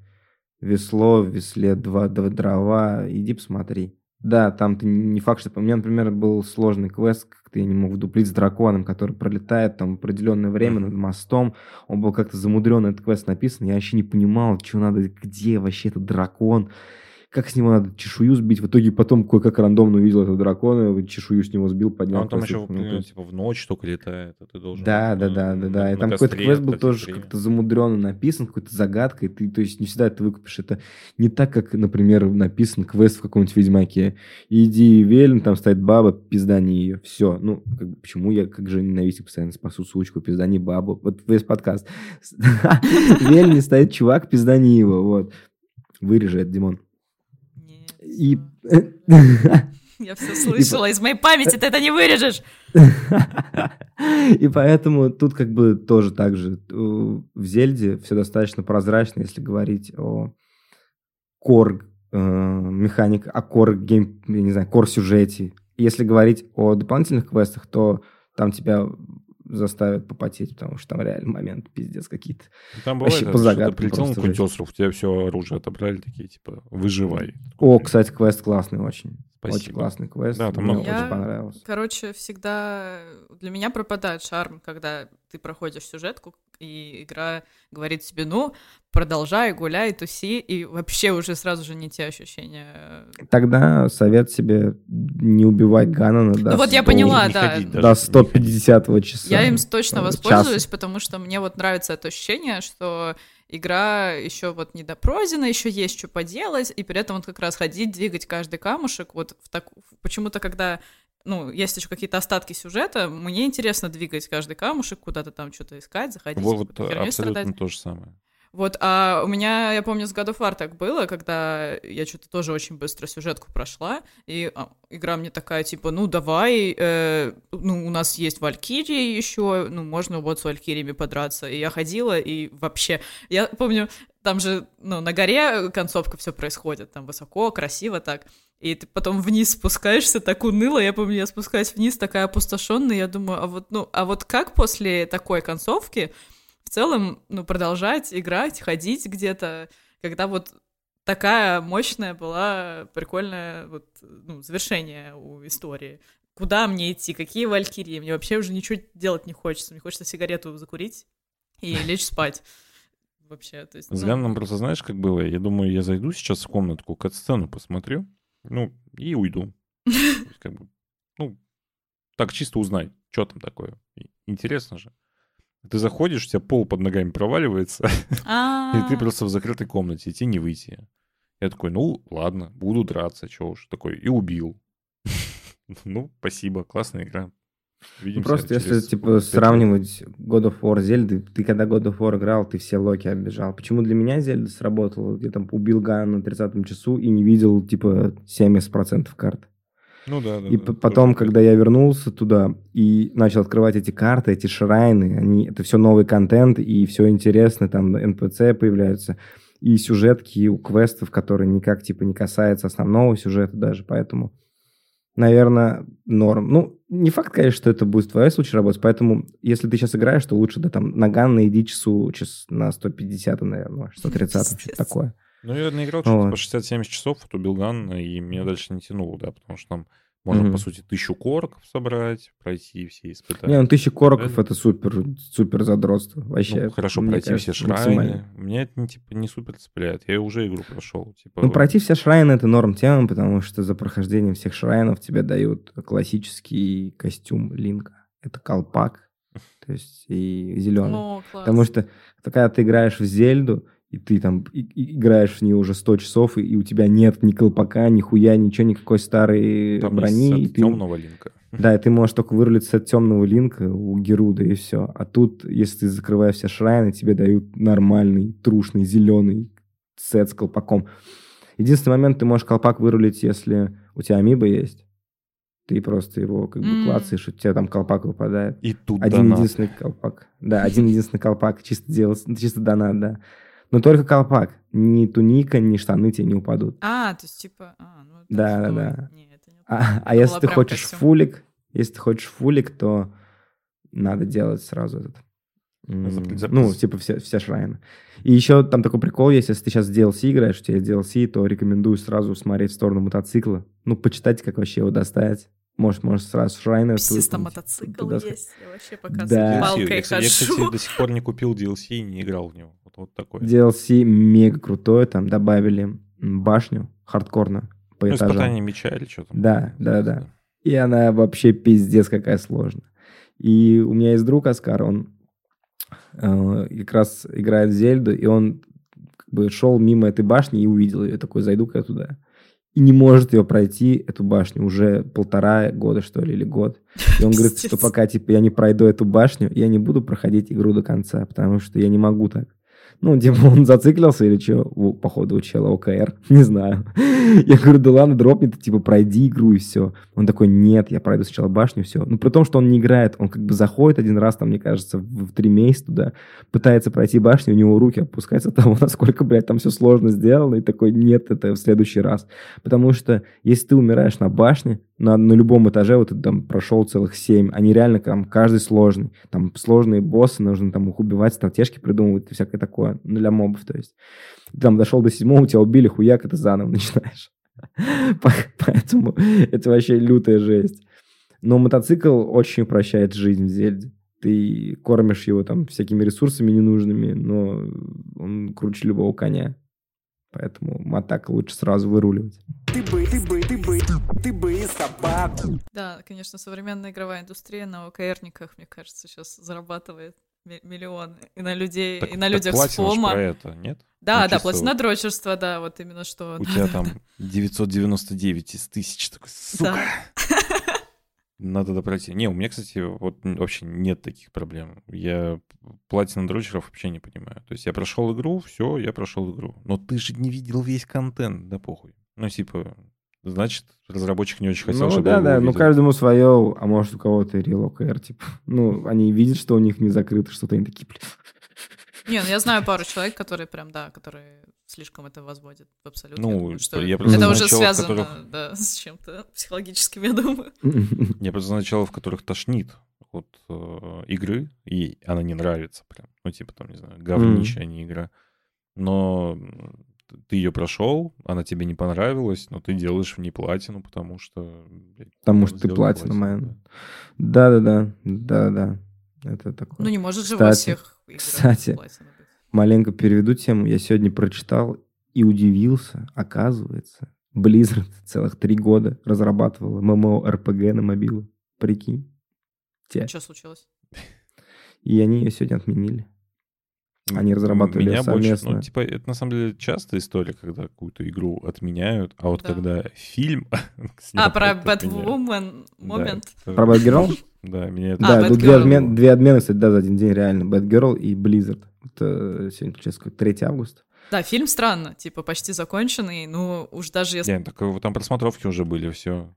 весло, в весле два, два дрова, иди посмотри. Да, там ты не факт, что... У меня, например, был сложный квест, как-то я не мог вдуплить с драконом, который пролетает там определенное время над мостом. Он был как-то замудренно, этот квест написан. Я вообще не понимал, что надо, где вообще этот дракон как с него надо чешую сбить. В итоге потом кое-как рандомно увидел этого дракона, чешую с него сбил, поднял. А он там еще ну, типа в ночь только летает, а ты должен... Да, да, э, да, да, да. на- И там какой-то квест был тоже как-то замудренно написан, какой-то загадкой. Ты, то есть, не всегда это выкупишь. Это не так, как, например, написан квест в каком-нибудь Ведьмаке. Иди, Велин, там стоит баба, пиздани ее. Все. Ну, как почему я, как же ненавистник, постоянно спасу сучку, пиздани бабу. Вот весь подкаст. В [laughs] Вельне стоит чувак, пиздани его. Вот. Вырежи это, Димон. И... [laughs] Я все слышала, из моей памяти ты это не вырежешь. [laughs] И поэтому тут как бы тоже так же. э, В Зельде все достаточно прозрачно, если говорить о кор механик, о кор гейм, я не знаю, кор сюжете. Если говорить о дополнительных квестах, то там тебя заставят попотеть, потому что там реально момент пиздец какие-то. Там Вообще бывает, по что ты загадкам прилетел на остров, у тебя все оружие отобрали, такие, типа, выживай. О, кстати, квест классный очень. Очень Спасибо. классный квест. Да, там Мне много очень Я- понравился. Короче, всегда для меня пропадает шарм, когда ты проходишь сюжетку, и игра говорит тебе, ну, продолжай, гуляй, туси, и вообще уже сразу же не те ощущения. Тогда совет себе не убивать Ганнона до Ну вот я 100 поняла, Не да. до не 150 часа. Я им точно э, воспользуюсь, часа. потому что мне вот нравится это ощущение, что игра еще вот не допродена, еще есть что поделать, и при этом вот как раз ходить, двигать каждый камушек, вот в так... почему-то когда ну, есть еще какие-то остатки сюжета, мне интересно двигать каждый камушек, куда-то там что-то искать, заходить, Вот, абсолютно страдать. то же самое. Вот, а у меня, я помню, с God of War так было, когда я что-то тоже очень быстро сюжетку прошла, и а, игра мне такая, типа, ну, давай, э, ну, у нас есть Валькирии еще, ну, можно вот с Валькириями подраться. И я ходила, и вообще, я помню, там же, ну, на горе концовка все происходит, там высоко, красиво так, и ты потом вниз спускаешься, так уныло, я помню, я спускаюсь вниз, такая опустошенная, я думаю, а вот, ну, а вот как после такой концовки в целом, ну, продолжать играть, ходить где-то, когда вот такая мощная была прикольная вот, ну, завершение у истории. Куда мне идти? Какие валькирии? Мне вообще уже ничего делать не хочется. Мне хочется сигарету закурить и [laughs] лечь спать. Вообще, то есть... С ну, Ганом просто знаешь, как было? Я думаю, я зайду сейчас в комнатку, кат-сцену посмотрю, ну, и уйду. [laughs] Есть, как бы, ну, так чисто узнай, что там такое. Интересно же. Ты заходишь, у тебя пол под ногами проваливается, а, [laughs] и ты просто в закрытой комнате, и тебе не выйти. Я такой, ну, ладно, буду драться, чего уж. Такой, и убил. [laughs] Ну, спасибо, классная игра. Ну, Увидимся Просто если, типа, сравнивать God of War, Зельды, ты когда God of War играл, ты все локи оббежал. Почему для меня Зельда сработала? Я там убил Гана на 30 часу и не видел, типа, 70% карт. Ну да, да. И да, тоже потом, так. когда я вернулся туда и начал открывать эти карты, эти шрайны, они, это все новый контент, и все интересно, там NPC появляются, и сюжетки у квестов, которые никак, типа, не касаются основного сюжета даже, поэтому, наверное, норм. Ну, не факт, конечно, что это будет в твоем случае работать, поэтому, если ты сейчас играешь, то лучше, да, там, на Ганна иди часу час на 150, наверное, 130, что-то такое. Ну, я наиграл что-то Вот. по 60-70 часов, эту Билган, и меня дальше не тянуло, да, потому что там можно, Мгм. по сути, тысячу корков собрать, пройти все испытания. Не, ну, тысяча короков Да. это супер, супер задротство. Вообще, Ну, хорошо, пройти кажется, все шрайны. Меня это, не, типа, не супер цепляет. Я уже игру прошел. Типа, Ну, пройти все шрайны — это норм тема, потому что за прохождением всех шрайнов тебе дают классический костюм Линка. Это колпак, то есть и зеленый. О, класс. Потому что когда ты играешь в Зельду, и ты там и- и играешь в нее уже 100 часов, и, и у тебя нет ни колпака, ни хуя, ничего, никакой старой там брони. и есть ты- темного линка. Да, и ты можешь только вырулить сет темного линка у Геруда, и все. А тут, если ты закрываешь все шрайны, тебе дают нормальный, трушный, зеленый сет с колпаком. Единственный момент, ты можешь колпак вырулить, если у тебя амиба есть. Ты просто его как бы М. клацаешь, и у тебя там колпак выпадает. И тут Один донат. единственный колпак. Да, один единственный колпак. Чисто делать, чисто донат, да. Но только колпак. Ни туника, ни штаны тебе не упадут. А, то есть, типа... А, ну, это Да, да, да. Не, это не А, а если ты хочешь костюм. фулик, если ты хочешь фулик, то надо делать сразу этот запрет- Ну, типа все, вся шрайна. И еще там такой прикол есть, если ты сейчас в DLC играешь, у тебя есть DLC, то рекомендую сразу смотреть в сторону мотоцикла. Ну, почитать, как вообще его достать. Может, может сразу шрайна... Псисто мотоцикл туда есть. Я вообще пока с Да. DLC. палкой Я, кстати, я, хожу. кстати, до сих пор не купил DLC и не играл в него. Вот, такое. DLC мега крутое, там добавили башню хардкорно по Ну, этажам. испытание меча или что там. Да, да, да. И она вообще пиздец какая сложная. И у меня есть друг Оскар, он э, как раз играет в Зельду, и он как бы шел мимо этой башни и увидел ее. Такой, зайду-ка я туда. И не может ее пройти, эту башню, уже полтора года, что ли, или год. И он говорит, [laughs] что пока типа я не пройду эту башню, я не буду проходить игру до конца, потому что я не могу так. Ну, типа, он зациклился или что, походу, у чела ОКР, [laughs] не знаю. Я говорю, да ладно, дропни ты, типа, пройди игру и все. Он такой, нет, я пройду сначала башню, все. Ну, при том, что он не играет, он как бы заходит один раз, там, мне кажется, в, в три месяца туда, пытается пройти башню, у него руки опускаются от того, [laughs] насколько, блядь, там все сложно сделано, и такой, нет, это в следующий раз. Потому что, если ты умираешь на башне, на, на любом этаже, вот там прошел целых семь, они реально там каждый сложный. Там сложные боссы, нужно там их убивать, стратежки придумывать и всякое такое. Ну, для мобов, то есть. Ты там дошел до седьмого, тебя убили, хуяк, это заново [laughs] начинаешь. По- Поэтому это вообще лютая жесть. Но мотоцикл очень упрощает жизнь в Зельде. Ты кормишь его там всякими ресурсами ненужными, но он круче любого коня. Поэтому мотак лучше сразу выруливать. Ты бы, ты бы, ты бы, ты бы и собаку. Да, конечно, современная игровая индустрия на ОКРниках, мне кажется, сейчас зарабатывает ми- миллионы. И на людей, Так- и на так людях с фома. про это, нет? Да, Ну, да, платина вот дрочерство, да, вот именно что. У да, тебя да, там да. 999 из 1000, такой, сука. Надо допройти. Не, у меня, кстати, вот вообще нет таких проблем. Я платина дрочеров вообще не понимаю. То есть я прошел игру, все, я прошел игру. Но ты же не видел весь контент, да похуй. Ну, типа, значит, разработчик не очень хотел, ну чтобы да, да, ну каждому свое, а может у кого-то OKR, типа. [laughs] Ну, они видят, что у них не закрыто что-то, они такие, блин. Не, ну я знаю пару человек, которые прям, да, которые слишком это возводят в абсолют. Ну, Я думаю, что я просто это знаю уже челов, связано, которых- да, с чем-то психологическим, я думаю. [laughs] Я просто знаю начало, в которых тошнит от э, игры, и она не нравится прям. Ну, типа, там, не знаю, говнище, а не игра. Но ты ее прошел, она тебе не понравилась, но ты делаешь в ней платину, потому что... блядь, Потому что ты платина, платину, мэн. Да-да-да, да-да. Это такое. Ну, не может же во Кстати, всех играх кстати, платина быть. Маленько переведу тему. Я сегодня прочитал и удивился. Оказывается, Blizzard целых три года разрабатывала MMORPG на мобилу. Прикинь. Те. Что случилось? И они ее сегодня отменили. Они М, разрабатывали Меня больше, совместно. ну, типа, это на самом деле частая история, когда какую-то игру отменяют, а вот Да. когда фильм... [laughs] А, про. Batwoman момент. Про Bad Girl? [laughs] Да, меня это... А, да, тут две, отмен- две отмены, кстати, да, за один день реально. Bad Girl и Blizzard. Это сегодня, получается, какой, 3 августа. Да, фильм странно, типа почти законченный, ну уж даже если... Не, так э, там просмотровки уже были, все.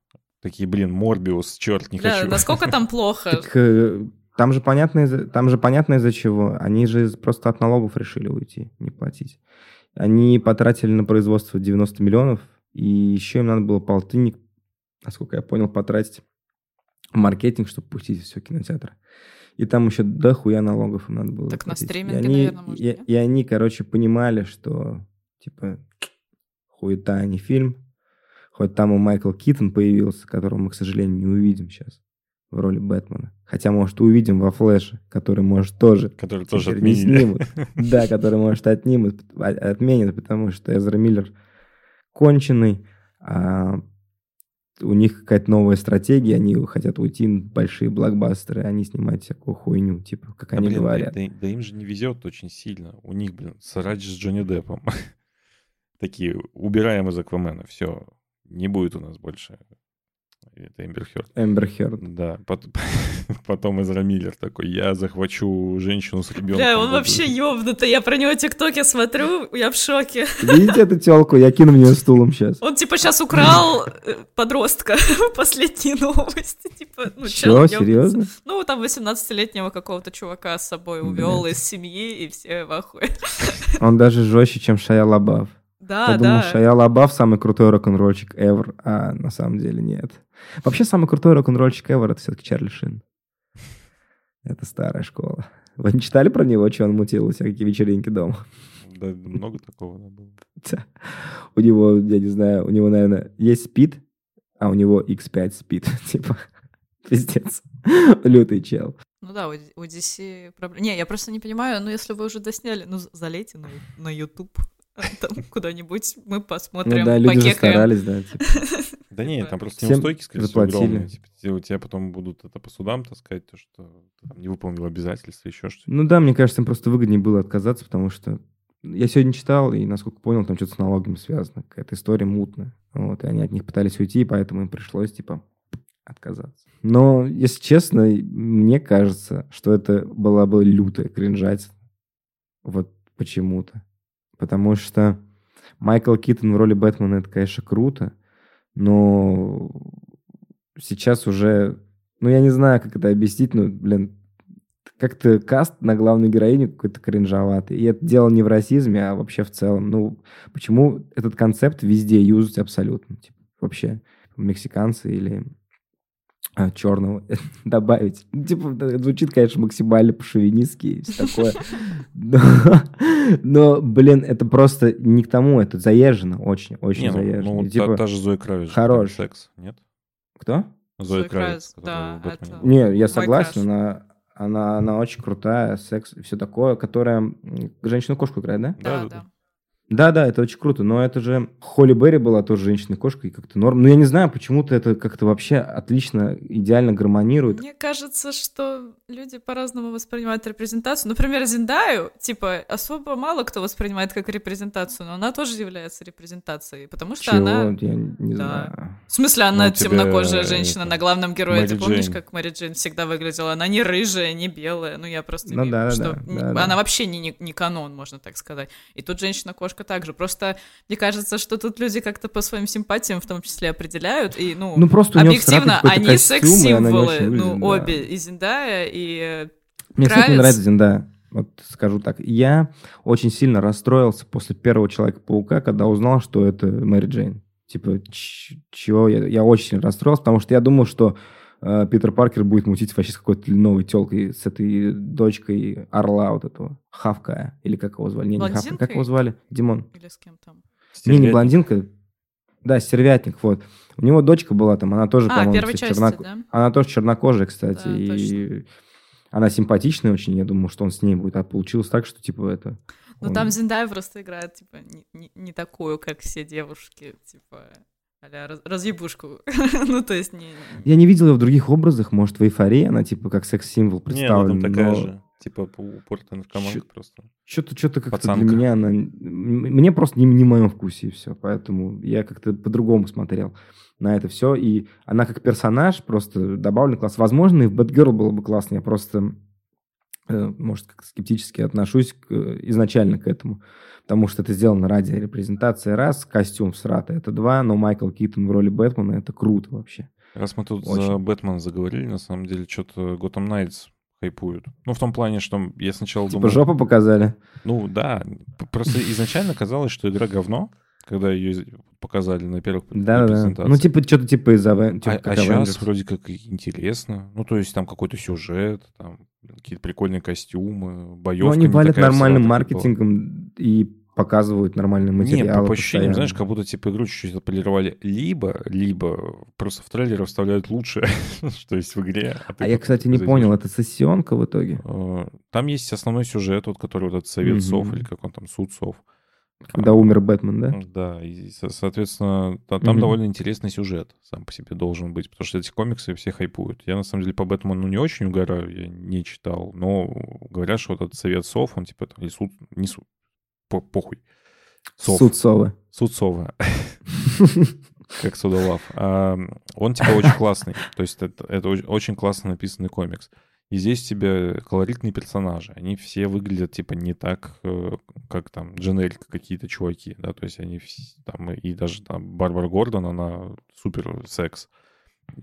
Такие, блин, Морбиус, черт, не Да, хочу. насколько там [laughs] плохо? Так, э, там же понятно, из-за- там же понятно из-за чего. Они же просто от налогов решили уйти, не платить. Они потратили на производство 90 миллионов, и еще им надо было полтинник, насколько я понял, потратить маркетинг, чтобы пустить все кинотеатры. И там еще дохуя налогов им надо было Так на платить. стриминге, и они, наверное, может, и, нет? и они, короче, понимали, что, типа, хуета, а не фильм. Хоть там и Майкл Китон появился, которого мы, к сожалению, не увидим сейчас в роли Бэтмена. Хотя, может, увидим во Флэше, который, может, тоже Который тоже отменили. снимут. [laughs] Да, который, может, отнимут, а- отменят, потому что Эзра Миллер конченый, а у них какая-то новая стратегия, они хотят уйти на большие блокбастеры, не снимать всякую хуйню, типа, как Да, они блин, да- говорят. Да, да им же не везет очень сильно. У них, блин, срач с Джонни Деппом. [laughs] Такие, убираем из Аквамена, все. Не будет у нас больше. Это Эмбер Хёрд. Эмбер Хёрд. Да, пот- [laughs] потом Эзра Миллер такой, я захвачу женщину с ребенком. Бля, он вообще ёбнутый, я про него тиктоке смотрю, я в шоке. Видите эту телку? Я кину в нее стулом сейчас. Он типа сейчас украл э, подростка, [laughs] последние новости, типа, ну Чё, серьезно? Ну, там 18-летнего какого-то чувака с собой увел из семьи, и все в ахуе. Он даже жестче, чем Шая Лабаф. Да, Я думал, да. Шая Лабаф самый крутой рок-н-ролльщик ever, а на самом деле нет. Вообще, самый крутой рок-н-ролльщик ever — это все-таки Чарли Шин. Это старая школа. Вы не читали про него, что он мутил всякие вечеринки дома? Да, много такого было. У него, я не знаю, у него, наверное, есть спид, а у него X5 спид. [laughs] Типа, пиздец. Лютый чел. Ну да, у, у DC проблем. Не, я просто не понимаю, ну если вы уже досняли, ну залейте на, на YouTube там [laughs] куда-нибудь, мы посмотрим, Ну да, люди же покекаем. старались, да. типа. [laughs] Да нет, там просто неустойки, скорее всего, заплатили. огромные. Типа, у тебя потом будут это по судам таскать, то, что ты там не выполнил обязательства, еще что-то. Ну да, мне кажется, им просто выгоднее было отказаться, потому что я сегодня читал, и, насколько понял, там что-то с налогами связано. Какая-то история мутная. Вот, и они от них пытались уйти, и поэтому им пришлось, типа, отказаться. Но, если честно, мне кажется, что это была бы лютая кринжать. Вот почему-то. Потому что Майкл Киттон в роли Бэтмена, это, конечно, круто, но сейчас уже... Ну, я не знаю, как это объяснить, но, блин, как-то каст на главную героиню какой-то кринжоватый. И это дело не в расизме, а вообще в целом. Ну, почему этот концепт везде юзать абсолютно? Типа, вообще, мексиканцы или а, черного [laughs] добавить. Ну, Типа, звучит, конечно, максимально по-шовинистски и все такое. Но, но, блин, это просто не к тому, это заезжено, очень, очень Не, ну, заезжено. ну, И, та, типа, та же Зоя Кравец. же хорош. секс, нет? Кто? Зоя Зоя Кравец. Да, это- Не, я согласен, она, она, она очень крутая, секс и все такое, которая м, женщину-кошку играет? Да, Да, да, да. Да-да, это очень круто, но это же Холли Берри была тоже женщиной-кошкой, и как-то норм. Ну, я не знаю, почему-то это как-то вообще отлично, идеально гармонирует. Мне кажется, что люди по-разному воспринимают репрезентацию. Например, Зиндаю, типа, особо мало кто воспринимает как репрезентацию, но она тоже является репрезентацией, потому что Чего? она... Я не Да. знаю. В смысле, она Ну, тебе, темнокожая э, женщина это, на главном герое. Ты Мэри помнишь, Джейн. как Мэри Джейн всегда выглядела? Она не рыжая, не белая. Ну, я просто Ну имею да, да, что да, да, да. она вообще не, не, не канон, можно так сказать. И тут женщина-кошка также. Просто мне кажется, что тут люди как-то по своим симпатиям в том числе определяют. И, ну, Ну, просто объективно, они секс-символы. Ну, да. обе. И Зиндая, и... э, Мне, кстати, не Кравец. нравится Зиндая. Вот скажу так. Я очень сильно расстроился после первого Человека-паука, когда узнал, что это Мэри Джейн. Типа, чего? Я, я очень сильно расстроился, потому что я думал, что э, Питер Паркер будет мутить вообще с какой-то новой телкой, с этой дочкой Орла вот этого, Хавкая, или как его звали? Не, не Хавкая, как его звали? Димон. Или с кем там? Не, не блондинка. Да, стервятник, вот. У него дочка была там, она тоже, А, по-моему, части, чернок- да? Она тоже чернокожая, кстати, Да, и она симпатичная очень, я думал, что он с ней будет, а получилось так, что, типа, это... Ну, он- там Зиндая просто играет, типа, не, не- не такую, как все девушки, типа, а раз, разъебушку. [laughs] ну, то есть не... Я не видел ее в других образах, может, в «Эйфории» она, типа, как секс-символ ну представлена, там такая но же. Типа по- упортая наркоманка Чё- просто. что-то, что-то как-то Пацанка. для меня она... Мне просто не, не в моем вкусе, и все, поэтому я как-то по-другому смотрел на это все, и она как персонаж просто добавлен класс. Возможно, и в «Бэтгерл» было бы классно, я просто, может, как-то скептически отношусь к- э, изначально к этому, потому что это сделано ради репрезентации раз, костюм всратый, это два, но Майкл Китон в роли Бэтмена, это круто вообще. Раз мы тут за Очень. Бэтмена заговорили, на самом деле, что-то Готэм Найтс хайпуют. Ну, в том плане, что я сначала Типа думал... жопу показали. Ну, да. Просто изначально казалось, что игра говно, когда ее показали на первых Да, да. презентациях. Ну, типа, что-то типа из Авен- типа, а, как сейчас Avengers. вроде как интересно. Ну, то есть там какой-то сюжет, там какие-то прикольные костюмы, боевка. Ну, они не валят нормальным типа. маркетингом и показывают нормальные Не, материалы. по ощущениям, постоянно. знаешь, как будто типа игру чуть-чуть отполировали. Либо, либо просто в трейлере вставляют лучшее, [laughs] что есть в игре. ты А я, кстати, не зайдешь. понял, это сессионка в итоге? Э, Там есть основной сюжет, вот, который вот этот совет сов, или как он там, суд сов. Когда умер Бэтмен, да? Да, и, со- соответственно, та- там Мгм. довольно интересный сюжет сам по себе должен быть, потому что эти комиксы все хайпуют. Я, на самом деле, по Бэтмену не очень угораю, я не читал, но говорят, что вот этот совет сов, он типа, там, или суд, не суд, по- похуй. Сов. Суд Совы. Суд сова. [laughs] Как Судолав. Он типа очень классный. То есть это, это оч- очень классно написанный комикс. И здесь тебе колоритные персонажи. Они все выглядят типа не так, э, как там дженерик какие-то чуваки, да, то есть они там и даже там Барбара Гордон, она супер секс.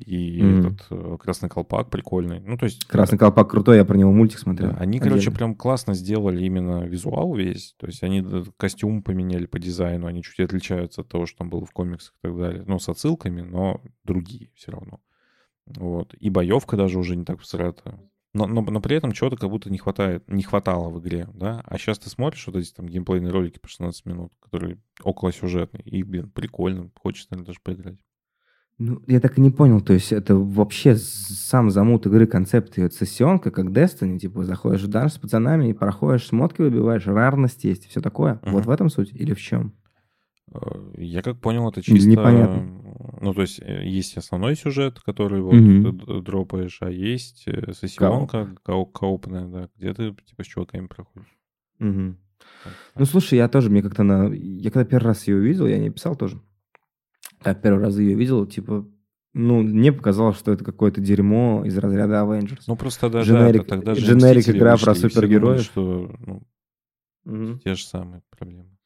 И Мгм. этот э, красный колпак прикольный. Ну, то есть... Красный колпак крутой, я про него мультик смотрел. Да, они, короче, Отдельно. прям классно сделали именно визуал весь. То есть они костюм поменяли по дизайну, они чуть отличаются от того, что там было в комиксах и так далее. Ну, с отсылками, но другие все равно. Вот. И боевка даже уже не так всрата. Но, но, но при этом чего-то как будто не хватает, не хватало в игре, да? А сейчас ты смотришь вот эти там геймплейные ролики по 16 минут, которые около сюжетные, и, блин, прикольно, хочется наверное, даже поиграть. Ну, я так и не понял, то есть это вообще сам замут игры, концепт ее сессионка, как Destiny, типа заходишь в данж с пацанами и проходишь, смотки выбиваешь, рарность есть и все такое. Мгм. Вот в этом суть или в чем? Э, Я как понял, это чисто... Непонятно. Ну, то есть э, есть основной сюжет, который вот д- дропаешь, а есть э, сессионка, кау- коопная, да, где ты типа с чуваками проходишь. Так, Ну, слушай, я тоже, мне как-то на... Я когда первый раз ее увидел, я не писал тоже. Как первый раз ее видел, типа, ну, мне показалось, что это какое-то дерьмо из разряда Avengers. Ну, просто да, Дженерик- да, тогда же дженерик игра про все думали, супергероев. что ну, Мгм. те же самые проблемы.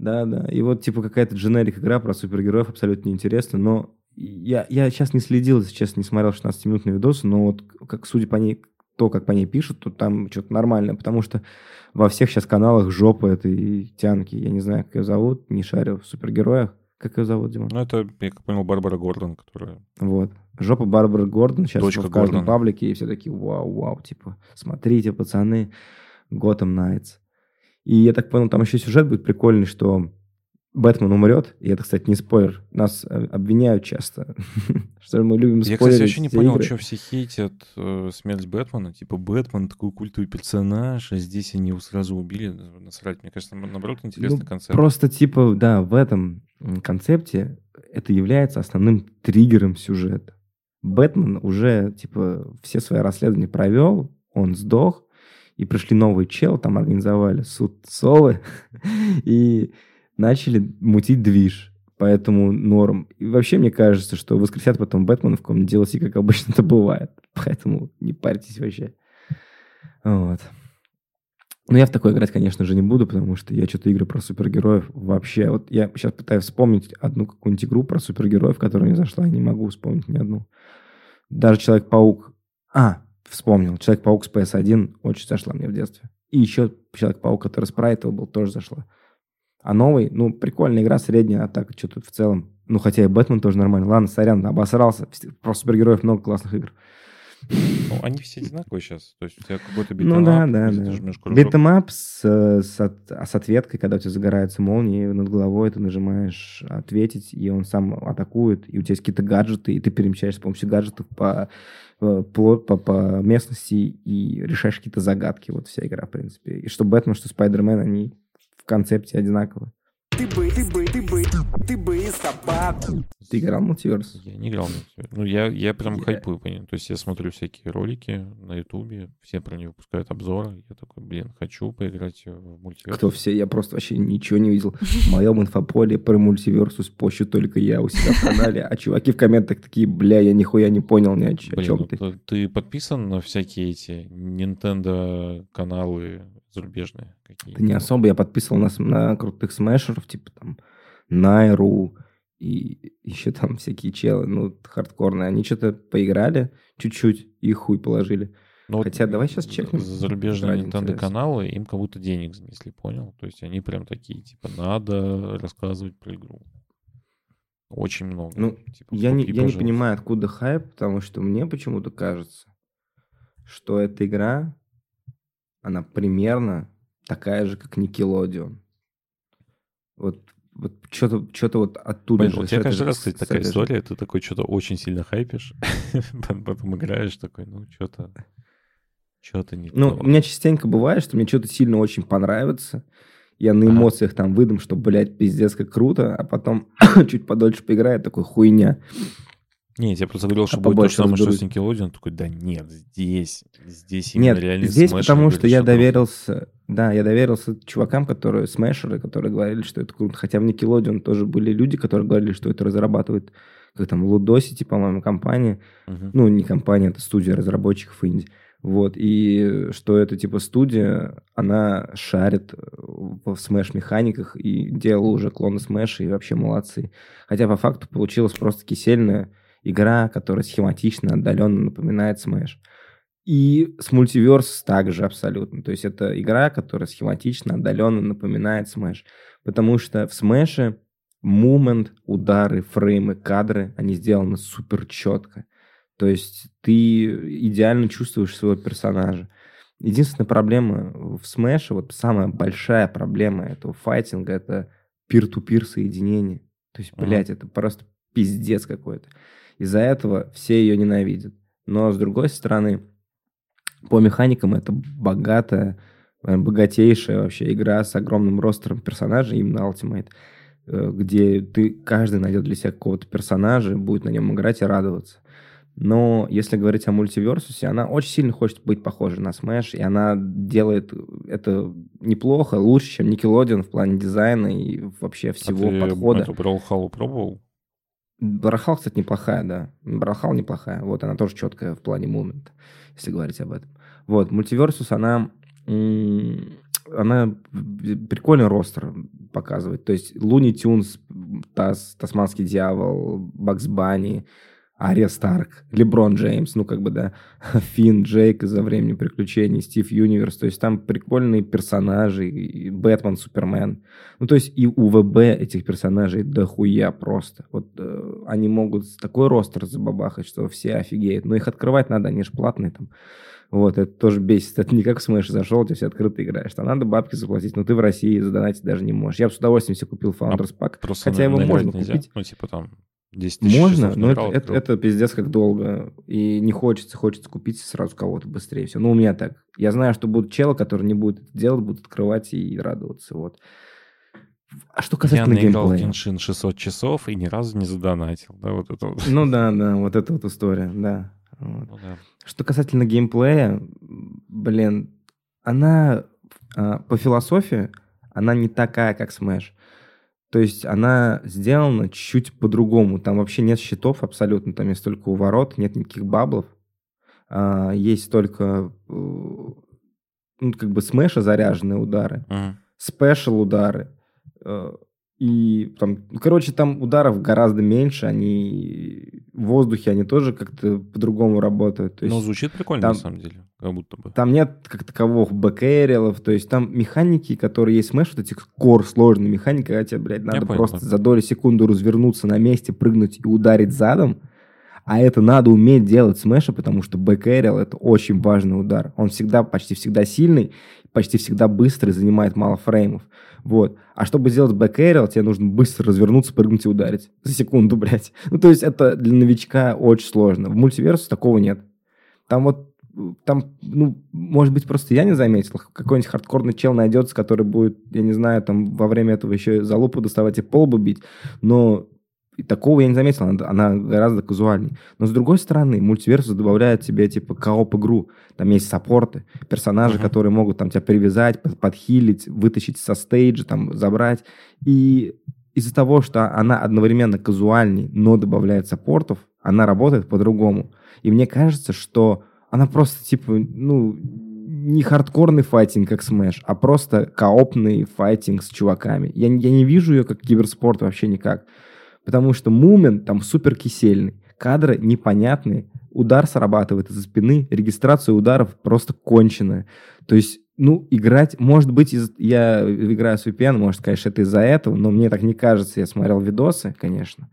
Да, да. И вот, типа, какая-то дженерик игра про супергероев абсолютно неинтересна, но я, я сейчас не следил, если честно, не смотрел 16-минутные видосы, но вот как, судя по ней, то, как по ней пишут, то там что-то нормально, потому что во всех сейчас каналах жопа этой тянки. Я не знаю, как ее зовут, не шарю в супергероях. Как ее зовут, Дима? Ну, это, я как понял, Барбара Гордон, которая... Вот. Жопа Барбары Гордон сейчас Дочка в каждом Гордона. паблике, и все такие, вау, вау, типа, смотрите, пацаны, Готэм Найтс. И я так понял, там еще сюжет будет прикольный, что Бэтмен умрет, и это, кстати, не спойлер. Нас э, обвиняют часто, [laughs] что мы любим Я, спойлерить кстати, вообще не понял, что все хейтят э, смерть Бэтмена. Типа, Бэтмен такой культовый персонаж, а здесь они его сразу убили. Насрать. Мне кажется, наоборот, интересный Ну, концепт. Просто, типа, да, в этом концепте это является основным триггером сюжета. Бэтмен уже, типа, все свои расследования провел, он сдох, и пришли новые чел, там организовали суд совы, [laughs] и начали мутить движ. Поэтому норм. И вообще, мне кажется, что воскресят потом Бэтмена в каком-нибудь DLC, как обычно это бывает. [laughs] Поэтому не парьтесь вообще. Вот. Но я в такое играть, конечно же, не буду, потому что я что-то игры про супергероев вообще... Вот я сейчас пытаюсь вспомнить одну какую-нибудь игру про супергероев, которая мне зашла, и не могу вспомнить ни одну. Даже Человек-паук... А, вспомнил. Человек-паук с PS1 очень зашла мне в детстве. И еще Человек-паук, который спрайтовый был, тоже зашла. А новый, ну, прикольная игра, средняя, а так что-то в целом. Ну, хотя и Бэтмен тоже нормально. Ладно, сорян, обосрался. Про супергероев много классных игр. Ну, [laughs] они все одинаковые сейчас. То есть у тебя какой-то Ну beat 'em up, да, да, да. кружок. Beat 'em up с, э, с, от- с ответкой, когда у тебя загорается молния, и над головой ты нажимаешь «ответить», и он сам атакует, и у тебя есть какие-то гаджеты, и ты перемещаешься с помощью гаджетов по, э, плот, по, по местности и решаешь какие-то загадки. Вот вся игра, в принципе. И что Бэтмен, что Спайдермен, они в концепте одинаковы. Ты бы, ты бы, ты бы, ты бы и собаку. Ты играл в мультиверс? Я не играл. в него. Ну, я, я прям Я- хайпую по ним. То есть я смотрю всякие ролики на Ютубе, все про него выпускают обзоры. Я такой, блин, хочу поиграть в мультиверс. Кто все? Я просто вообще ничего не видел. В моем инфополе про мультиверсус пощу только я у себя в канале, а чуваки в комментах такие, бля, я нихуя не понял ни о, ч- о Блин, чем ну ты. ты. ты подписан на всякие эти Nintendo каналы зарубежные какие Да не особо, я подписывал на, с- на крутых смешеров, типа там Найру и еще там всякие челы, ну, хардкорные. Они что-то поиграли чуть-чуть и хуй положили. Ну, вот Хотя давай сейчас чекнем. Зарубежные Nintendo каналы, им как будто денег занесли, понял? То есть они прям такие, типа, надо рассказывать про игру. Очень много. Ну, Типа, Я не, я не понимаю, откуда хайп, потому что мне почему-то кажется, что эта игра, она примерно такая же, как Nickelodeon. Вот, вот что-то, что-то вот оттуда Блин, же, у тебя каждый раз, кстати, такая же- история, ты такой что-то очень сильно хайпишь, [laughs] потом играешь такой, ну, что-то, что-то не Ну, то. у меня частенько бывает, что мне что-то сильно очень понравится. Я на эмоциях там выдам, что, блядь, пиздец, как круто, а потом [coughs] чуть подольше поиграю, такой хуйня. Не, я просто говорил, что А будет то же самое, что с разберусь. Nickelodeon. Такой, да нет, здесь, здесь именно Нет, реальный здесь потому что я доверился, да, я доверился чувакам, которые смешеры, которые говорили, что это круто. Хотя в Nickelodeon тоже были люди, которые говорили, что это разрабатывает, как там, Ludosity, по-моему, компания. Мгм. Ну, не компания, это студия разработчиков инди. Вот, и что это типа студия, она шарит в смеш-механиках и делала уже клоны смеша, и вообще молодцы. Хотя по факту получилась просто кисельная игра, которая схематично, отдаленно напоминает смеш. И с мультиверс также абсолютно. То есть это игра, которая схематично, отдаленно напоминает смеш. Потому что в смеше мумент, удары, фреймы, кадры, они сделаны супер четко. То есть ты идеально чувствуешь своего персонажа. Единственная проблема в Smash, вот самая большая проблема этого файтинга, это пир-ту-пир соединение. То есть, блядь, это просто пиздец какой-то. Из-за этого все ее ненавидят. Но, с другой стороны, по механикам это богатая, э, богатейшая вообще игра с огромным ростером персонажей, именно Ultimate, э, где ты, каждый найдет для себя какого-то персонажа, будет на нем играть и радоваться. Но если говорить о мультиверсусе, она очень сильно хочет быть похожей на Smash, и она делает это неплохо, лучше, чем Nickelodeon в плане дизайна и вообще всего а ты подхода. эту Brawlhalla пробовал? Брахал, кстати, неплохая, да. Брахал неплохая. Вот, она тоже четкая в плане момента, если говорить об этом. Вот, мультиверсус, она, она прикольный ростер показывает. То есть Луни Тюнс, Тас, Тасманский дьявол, Бакс Банни, Ария Старк, Леброн Джеймс, ну, как бы, да, [laughs] Финн, Джейк из-за времени приключений, Стив Юниверс. То есть там прикольные персонажи, и Бэтмен, Супермен. Ну, то есть и УВБ этих персонажей дохуя просто. Вот э, они могут такой ростер забабахать, что все офигеют. Но их открывать надо, они же платные там. Вот, это тоже бесит. Это не как в Smash зашел, ты все открыто играешь. Там надо бабки заплатить, но ты в России задонатить даже не можешь. Я бы с удовольствием себе купил Founders Pack. Просто Хотя его можно нельзя? купить. Ну, типа там 10 тысяч Можно, но это, наиграл, это, это пиздец как долго. И не хочется, хочется купить сразу кого-то быстрее. Все. Ну, у меня так. Я знаю, что будут челы, которые не будут это делать, будут открывать и радоваться. Вот. А что Я касательно наиграл в геймплея? Genshin 600 часов и ни разу не задонатил. Да, вот это вот. Ну да, да, вот это вот история, да. Вот. Ну да. Что касательно геймплея, блин, она а, по философии, она не такая, как Smash. То есть она сделана чуть-чуть по-другому. Там вообще нет щитов абсолютно. Там есть только уворот, нет никаких баблов. А, есть только э, ну, как бы смеша заряженные удары спешл удары. И там, ну, короче, там ударов гораздо меньше, они в воздухе, они тоже как-то по-другому работают. То есть Ну, звучит прикольно, там- на самом деле. Как будто бы. там нет как таковых бэкэрилов, то есть там механики, которые есть в Smash, вот эти кор сложные механики, когда тебе, блядь, надо понял, просто да. за долю секунды развернуться на месте, прыгнуть и ударить задом, а это надо уметь делать в Smash, потому что бэкэрил — это очень важный удар. Он всегда, почти всегда сильный, почти всегда быстрый, занимает мало фреймов. Вот. А чтобы сделать бэкэрил, тебе нужно быстро развернуться, прыгнуть и ударить. За секунду, [laughs] блядь. Ну, то есть это для новичка очень сложно. В мультиверсу такого нет. Там вот, там, ну, может быть, просто я не заметил. Какой-нибудь хардкорный чел найдется, который будет, я не знаю, там во время этого еще за лупу доставать и полбу бить. Но и такого я не заметил, она, она гораздо казуальней. Но с другой стороны, мультиверсус добавляет тебе типа кооп игру. Там есть саппорты, персонажи, Мгм. которые могут там тебя привязать, под- подхилить, вытащить со стейджа, там забрать. И из-за того, что она одновременно казуальней, но добавляет саппортов, она работает по-другому. И мне кажется, что она просто типа, ну, не хардкорный файтинг, как Smash, а просто коопный файтинг с чуваками. Я, я не вижу ее как киберспорт вообще никак. Потому что Мумен там супер кисельный. Кадры непонятные. Удар срабатывает из-за спины. Регистрация ударов просто конченая. То есть, ну, играть... Может быть, из, я играю с VPN, может, конечно, это из-за этого, но мне так не кажется. Я смотрел видосы, конечно.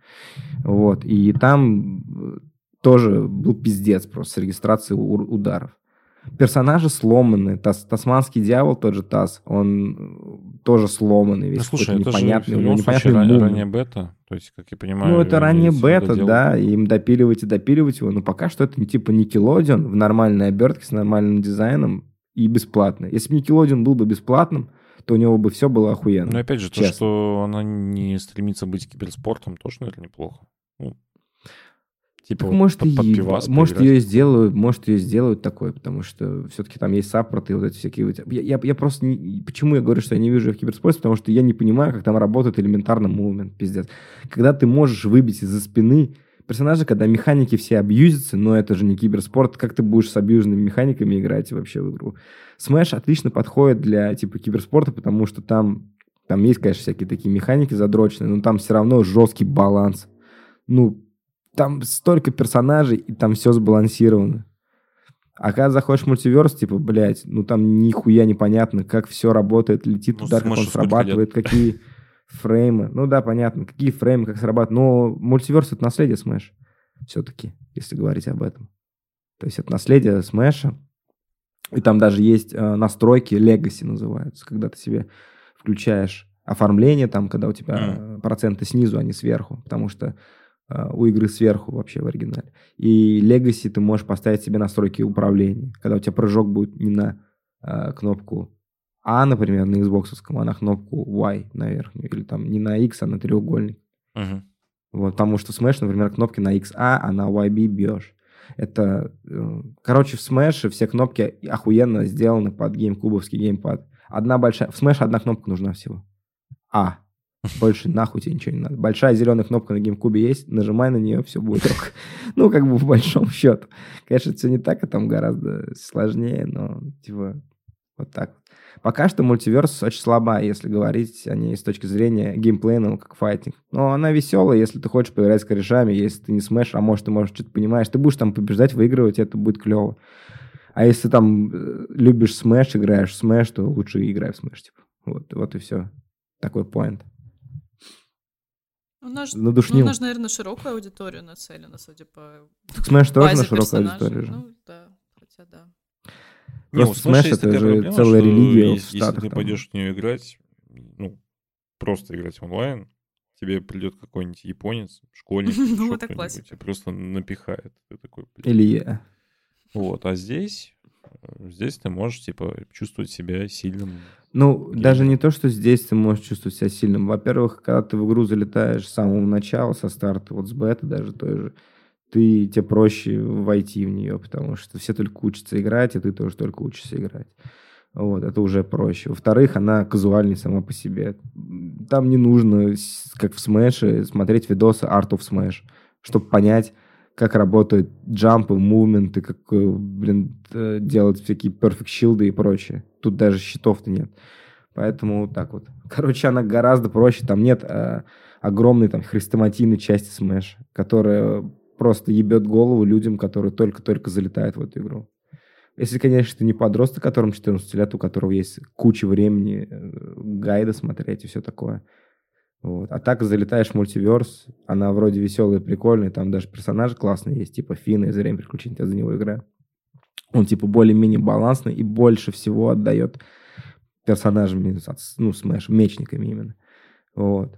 Вот. И там э, тоже был пиздец просто с регистрацией ударов. Персонажи сломанные. Тас- тасманский дьявол, тот же Тас, он э, тоже сломанный. Весь Ну, слушай, это же в непонятный. любом случае непонятный ра- мум. ранняя бета. То есть, как я понимаю... Ну, это ранее бета, да, им допиливать и допиливать его. Но пока что это не типа Nickelodeon в нормальной обертке с нормальным дизайном и бесплатно. Если бы Nickelodeon был бы бесплатным, то у него бы все было охуенно. Ну, и опять же, то, честно. что она не стремится быть киберспортом, тоже, наверное, неплохо. Типа, Так, вот может, под- под и, пивас может ее сделают, может, ее сделают такой, потому что все-таки там есть саппорты и вот эти всякие... вот- Я, я, я просто... не- почему я говорю, что я не вижу в киберспорте? Потому что я не понимаю, как там работает элементарно мувмент, пиздец. Когда ты можешь выбить из-за спины персонажа, когда механики все абьюзятся, но это же не киберспорт, как ты будешь с абьюзными механиками играть вообще в игру? Smash отлично подходит для типа киберспорта, потому что там, там есть, конечно, всякие такие механики задроченные, но там все равно жесткий баланс. Ну, там столько персонажей, и там все сбалансировано. А когда заходишь в мультиверс, типа, блядь, ну там нихуя непонятно, как все работает, летит Ну, удар, как он Smash срабатывает, какие фреймы. Ну да, понятно, какие фреймы, как срабатывают. Но мультиверс — это наследие Smash. все-таки, если говорить об этом. То есть это наследие Смэша. И там даже есть э, настройки Legacy называются, когда ты себе включаешь оформление, там, когда у тебя Мгм. проценты снизу, а не сверху, потому что у игры сверху вообще в оригинале. И Legacy ты можешь поставить себе настройки управления, когда у тебя прыжок будет не на э, кнопку А, например, на Xbox, а на кнопку Y на верхнюю, или там не на X, а на треугольник. Мгм. Вот, потому что в Smash, например, кнопки на XA, а на YB бьешь. Это, э, короче, в Smash все кнопки охуенно сделаны под геймкубовский геймпад. Одна большая, в Smash одна кнопка нужна всего. А. [laughs] Больше нахуй тебе ничего не надо. Большая зеленая кнопка на геймкубе есть, нажимай на нее, все будет ок. [laughs] Ну, как бы в большом счету. Конечно, все не так, а там гораздо сложнее, но типа вот так. Пока что мультиверс очень слаба, если говорить о ней с точки зрения геймплейного, как файтинг. Но она веселая, если ты хочешь поиграть с корешами, если ты не смеш, а может, ты, может, что-то понимаешь, ты будешь там побеждать, выигрывать, это будет клево. А если там э, любишь смеш, играешь в смеш, то лучше играй в смеш, типа. Вот, вот и все. Такой поинт. У нас, ну, у нас, наверное, широкую аудиторию нацелена, судя по Смеш тоже базе на широкую аудиторию же. Ну, да, хотя да. Просто Smash Smash это же проблема, целая религия в если, если Штатах ты там. пойдешь в нее играть, ну, просто играть онлайн, тебе придет какой-нибудь японец, школьник, [laughs] Ну, это классика. просто напихает. Ты такой. Или я. Вот, а здесь, здесь ты можешь, типа, чувствовать себя сильным. Ну, Или даже не то, что здесь ты можешь чувствовать себя сильным. Во-первых, когда ты в игру залетаешь с самого начала, со старта, вот с бета даже той же, ты, тебе проще войти в нее, потому что все только учатся играть, и ты тоже только учишься играть. Вот, это уже проще. Во-вторых, она казуальней сама по себе. Там не нужно, как в Smash, смотреть видосы Art of Smash, чтобы понять, как работают джампы, мувменты, как, э, блин, э, делать всякие perfect shield и прочее. Тут даже щитов-то нет. Поэтому вот так вот. [laughs] Короче, она гораздо проще. Там нет э, огромной там хрестоматийной части Smash, которая просто ебет голову людям, которые только-только залетают в эту игру. Если, конечно, ты не подросток, которому 14 лет, у которого есть куча времени э, гайда смотреть и все такое. Вот. А так залетаешь в мультиверс, она вроде веселая, прикольная, там даже персонажи классные есть, типа Фина из «Время приключений», я за него играю. Он типа более-менее балансный и больше всего отдает персонажами, ну, смеш, мечниками именно. Вот.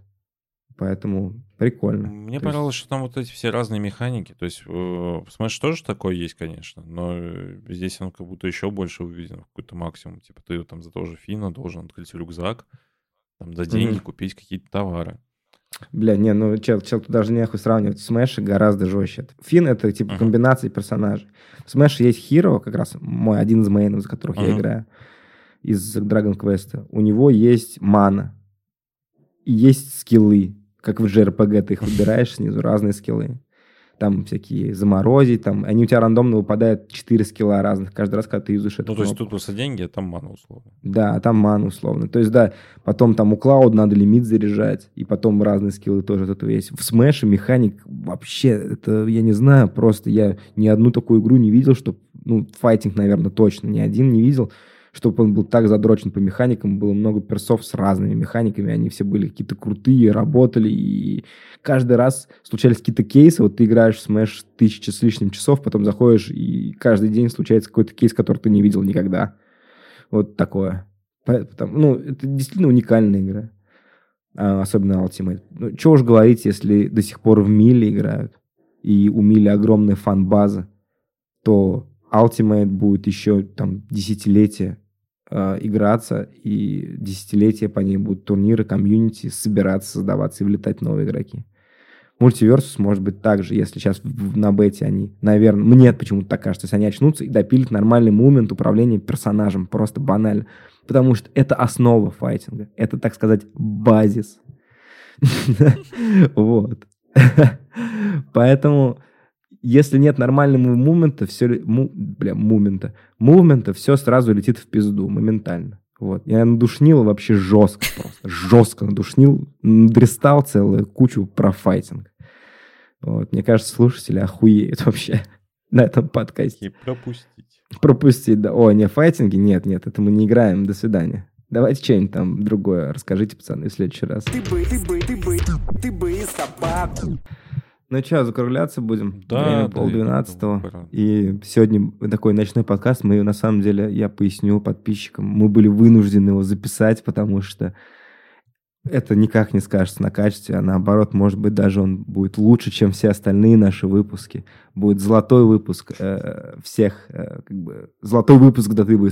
Поэтому прикольно. Мне То есть- понравилось, что там вот эти все разные механики. То есть э, Smash тоже такое есть, конечно, но э, здесь он как будто еще больше уведен в какой-то максимум. Типа ты там за того же Фина должен открыть рюкзак, там за деньги Мгм. купить какие-то товары. Бля, не, ну, чел, чел, тут даже нехуй сравнивать. Smash гораздо жестче. Фин — это, типа, Мгм. комбинация персонажей. В Smash есть Hero, как раз мой один из мейнов, за которых я Мгм. играю, из Dragon Quest. У него есть мана. И есть скиллы. Как в JRPG ты их [laughs] выбираешь снизу, разные скиллы. Там всякие заморозить, там, они у тебя рандомно выпадают 4 скилла разных каждый раз, когда ты юзаешь эту Ну, то есть кнопку. тут просто деньги, а там мана условно. Да, а там мана условно. То есть, да, потом там у Клауд надо лимит заряжать, и потом разные скиллы тоже этого есть. В Smash е механик вообще, это, я не знаю, просто я ни одну такую игру не видел, что, ну, файтинг, наверное, точно, ни один не видел, чтобы он был так задрочен по механикам. Было много персов с разными механиками, они все были какие-то крутые, работали, и каждый раз случались какие-то кейсы, вот ты играешь в Smash тысячи с лишним часов, потом заходишь, и каждый день случается какой-то кейс, который ты не видел никогда. Вот такое. По- потому- ну, это действительно уникальная игра. А, особенно Ultimate. Ну, чего уж говорить, если до сих пор в Миле играют, и у Мили огромная фан-база, то Ultimate будет еще там десятилетия э, играться, и десятилетия по ней будут турниры, комьюнити, собираться, создаваться и влетать новые игроки. Мультиверсус может быть так же, если сейчас на бете они, наверное, мне почему-то так кажется, если они очнутся и допилят нормальный момент управления персонажем, просто банально. Потому что это основа файтинга. Это, так сказать, базис. [laughs] Вот. [laughs] Поэтому, если нет нормального мумента, все, бля, мумента, мувмента, все сразу летит в пизду моментально. Вот. Я надушнил вообще жестко просто. Жестко надушнил. Дристал целую кучу про файтинг. Вот. Мне кажется, слушатели охуеют вообще [laughs] на этом подкасте. И пропустить. Пропустить, да. О, не, файтинги? Нет, нет, это мы не играем. До свидания. Давайте что-нибудь там другое расскажите, пацаны, в следующий раз. Ты бы, ты бы, ты бы, ты бы собаку. Ну что, закругляться будем? Да, Время да, полдвенадцатого. И сегодня такой ночной подкаст. Мы, на самом деле, я поясню подписчикам, мы были вынуждены его записать, потому что это никак не скажется на качестве, а наоборот, может быть, даже он будет лучше, чем все остальные наши выпуски. Будет золотой выпуск э, всех, э, как бы, золотой выпуск «Да ты бы и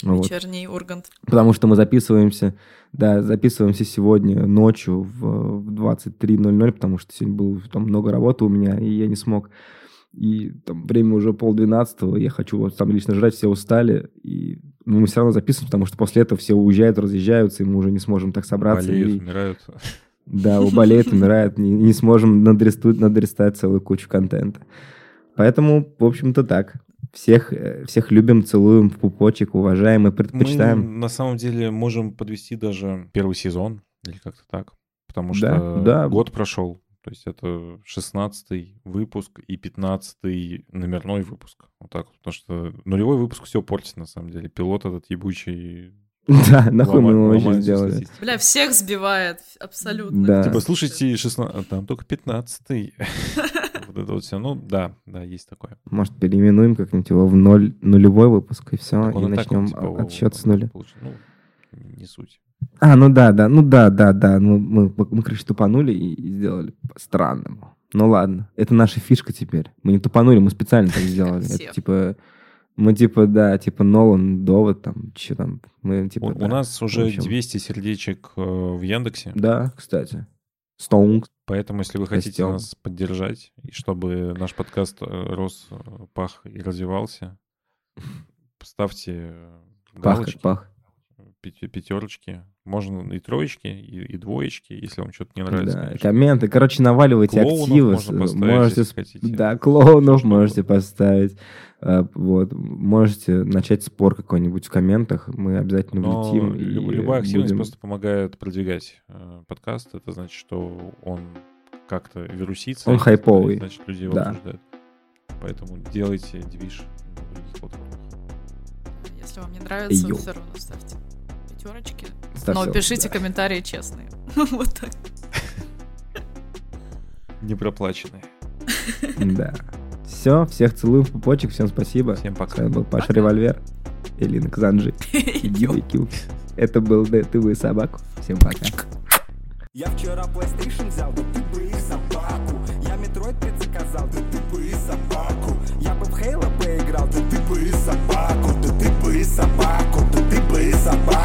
собаку». Вот. Вечерний Ургант. Потому что мы записываемся, да, записываемся сегодня ночью в, в 23.00, потому что сегодня было там много работы у меня, и я не смог. И там время уже полдвенадцатого, я хочу вот там лично жрать, все устали, и ну, мы все равно записываем, потому что после этого все уезжают, разъезжаются, и мы уже не сможем так собраться. Болеют, и- умирают. да, уболеет, умирает, не, не сможем надресту- надрестать целую кучу контента. Поэтому, в общем-то, так. Всех, э, всех любим, целуем в пупочек, уважаем и Мы предпочитаем. на самом деле можем подвести даже первый сезон, или как-то так. Потому Да, что да. год прошел. То есть это 16 выпуск и 15 номерной выпуск. Вот так вот. Потому что нулевой выпуск все портит, на самом деле. Пилот этот ебучий... [laughs] Да, нахуй мы его вообще сделали. Бля, всех сбивает, абсолютно. Да. Типа, слушайте, 16... а Там только 15 Вот [laughs] это вот все. Ну, да, да, есть такое. Может, переименуем как-нибудь его в ноль, нулевой выпуск, и все, Так и так, начнем он, типа, отсчет с нуля. получ- Ну, не суть. А, ну да, да, ну да, да, да. Ну, мы, мы, мы, короче, тупанули и, и сделали по-странному. Ну ладно, это наша фишка теперь. Мы не тупанули, мы специально так сделали. Это типа, мы типа, да, типа Нолан, довод, там, что там, мы типа... У, да. у нас уже общем. 200 сердечек э, в Яндексе. Да, кстати. Стоунг. Поэтому, если вы хотите Костём. нас поддержать, и чтобы наш подкаст э, рос, э, пах и развивался, [laughs] ставьте Пах галочки, как пах. Пятерочки. Можно и троечки, и, и двоечки, если вам что-то не нравится. Да, конечно. комменты. Короче, наваливайте Клоунов активы. можно поставить, можете, если хотите. Да, клоунов Что можете угодно. поставить. А, Вот. Можете начать спор какой-нибудь в комментах. Мы обязательно Но влетим. люб- любая активность будем- просто помогает продвигать э, подкаст. Это значит, что он как-то вирусится. Он хайповый. Значит, люди его Да. обсуждают. Поэтому делайте движ на других платформах. Если вам не нравится, Йоу. все равно ставьте пятерочки. Ставьте но пишите да. комментарии честные. [laughs] вот так. Не проплаченные. Да. Все, всех целую в пупочек, всем спасибо. Всем пока. Это был Паша Револьвер [laughs] и Линк Занжи. Это был Д, ты вы собаку. Всем пока. Я вчера PlayStation взял, да ты бы их собаку. Я Metroid 5 да ты бы их собаку. Я бы в Halo поиграл, да ты бы их собаку. Да ты бы их собаку, да ты бы их собаку.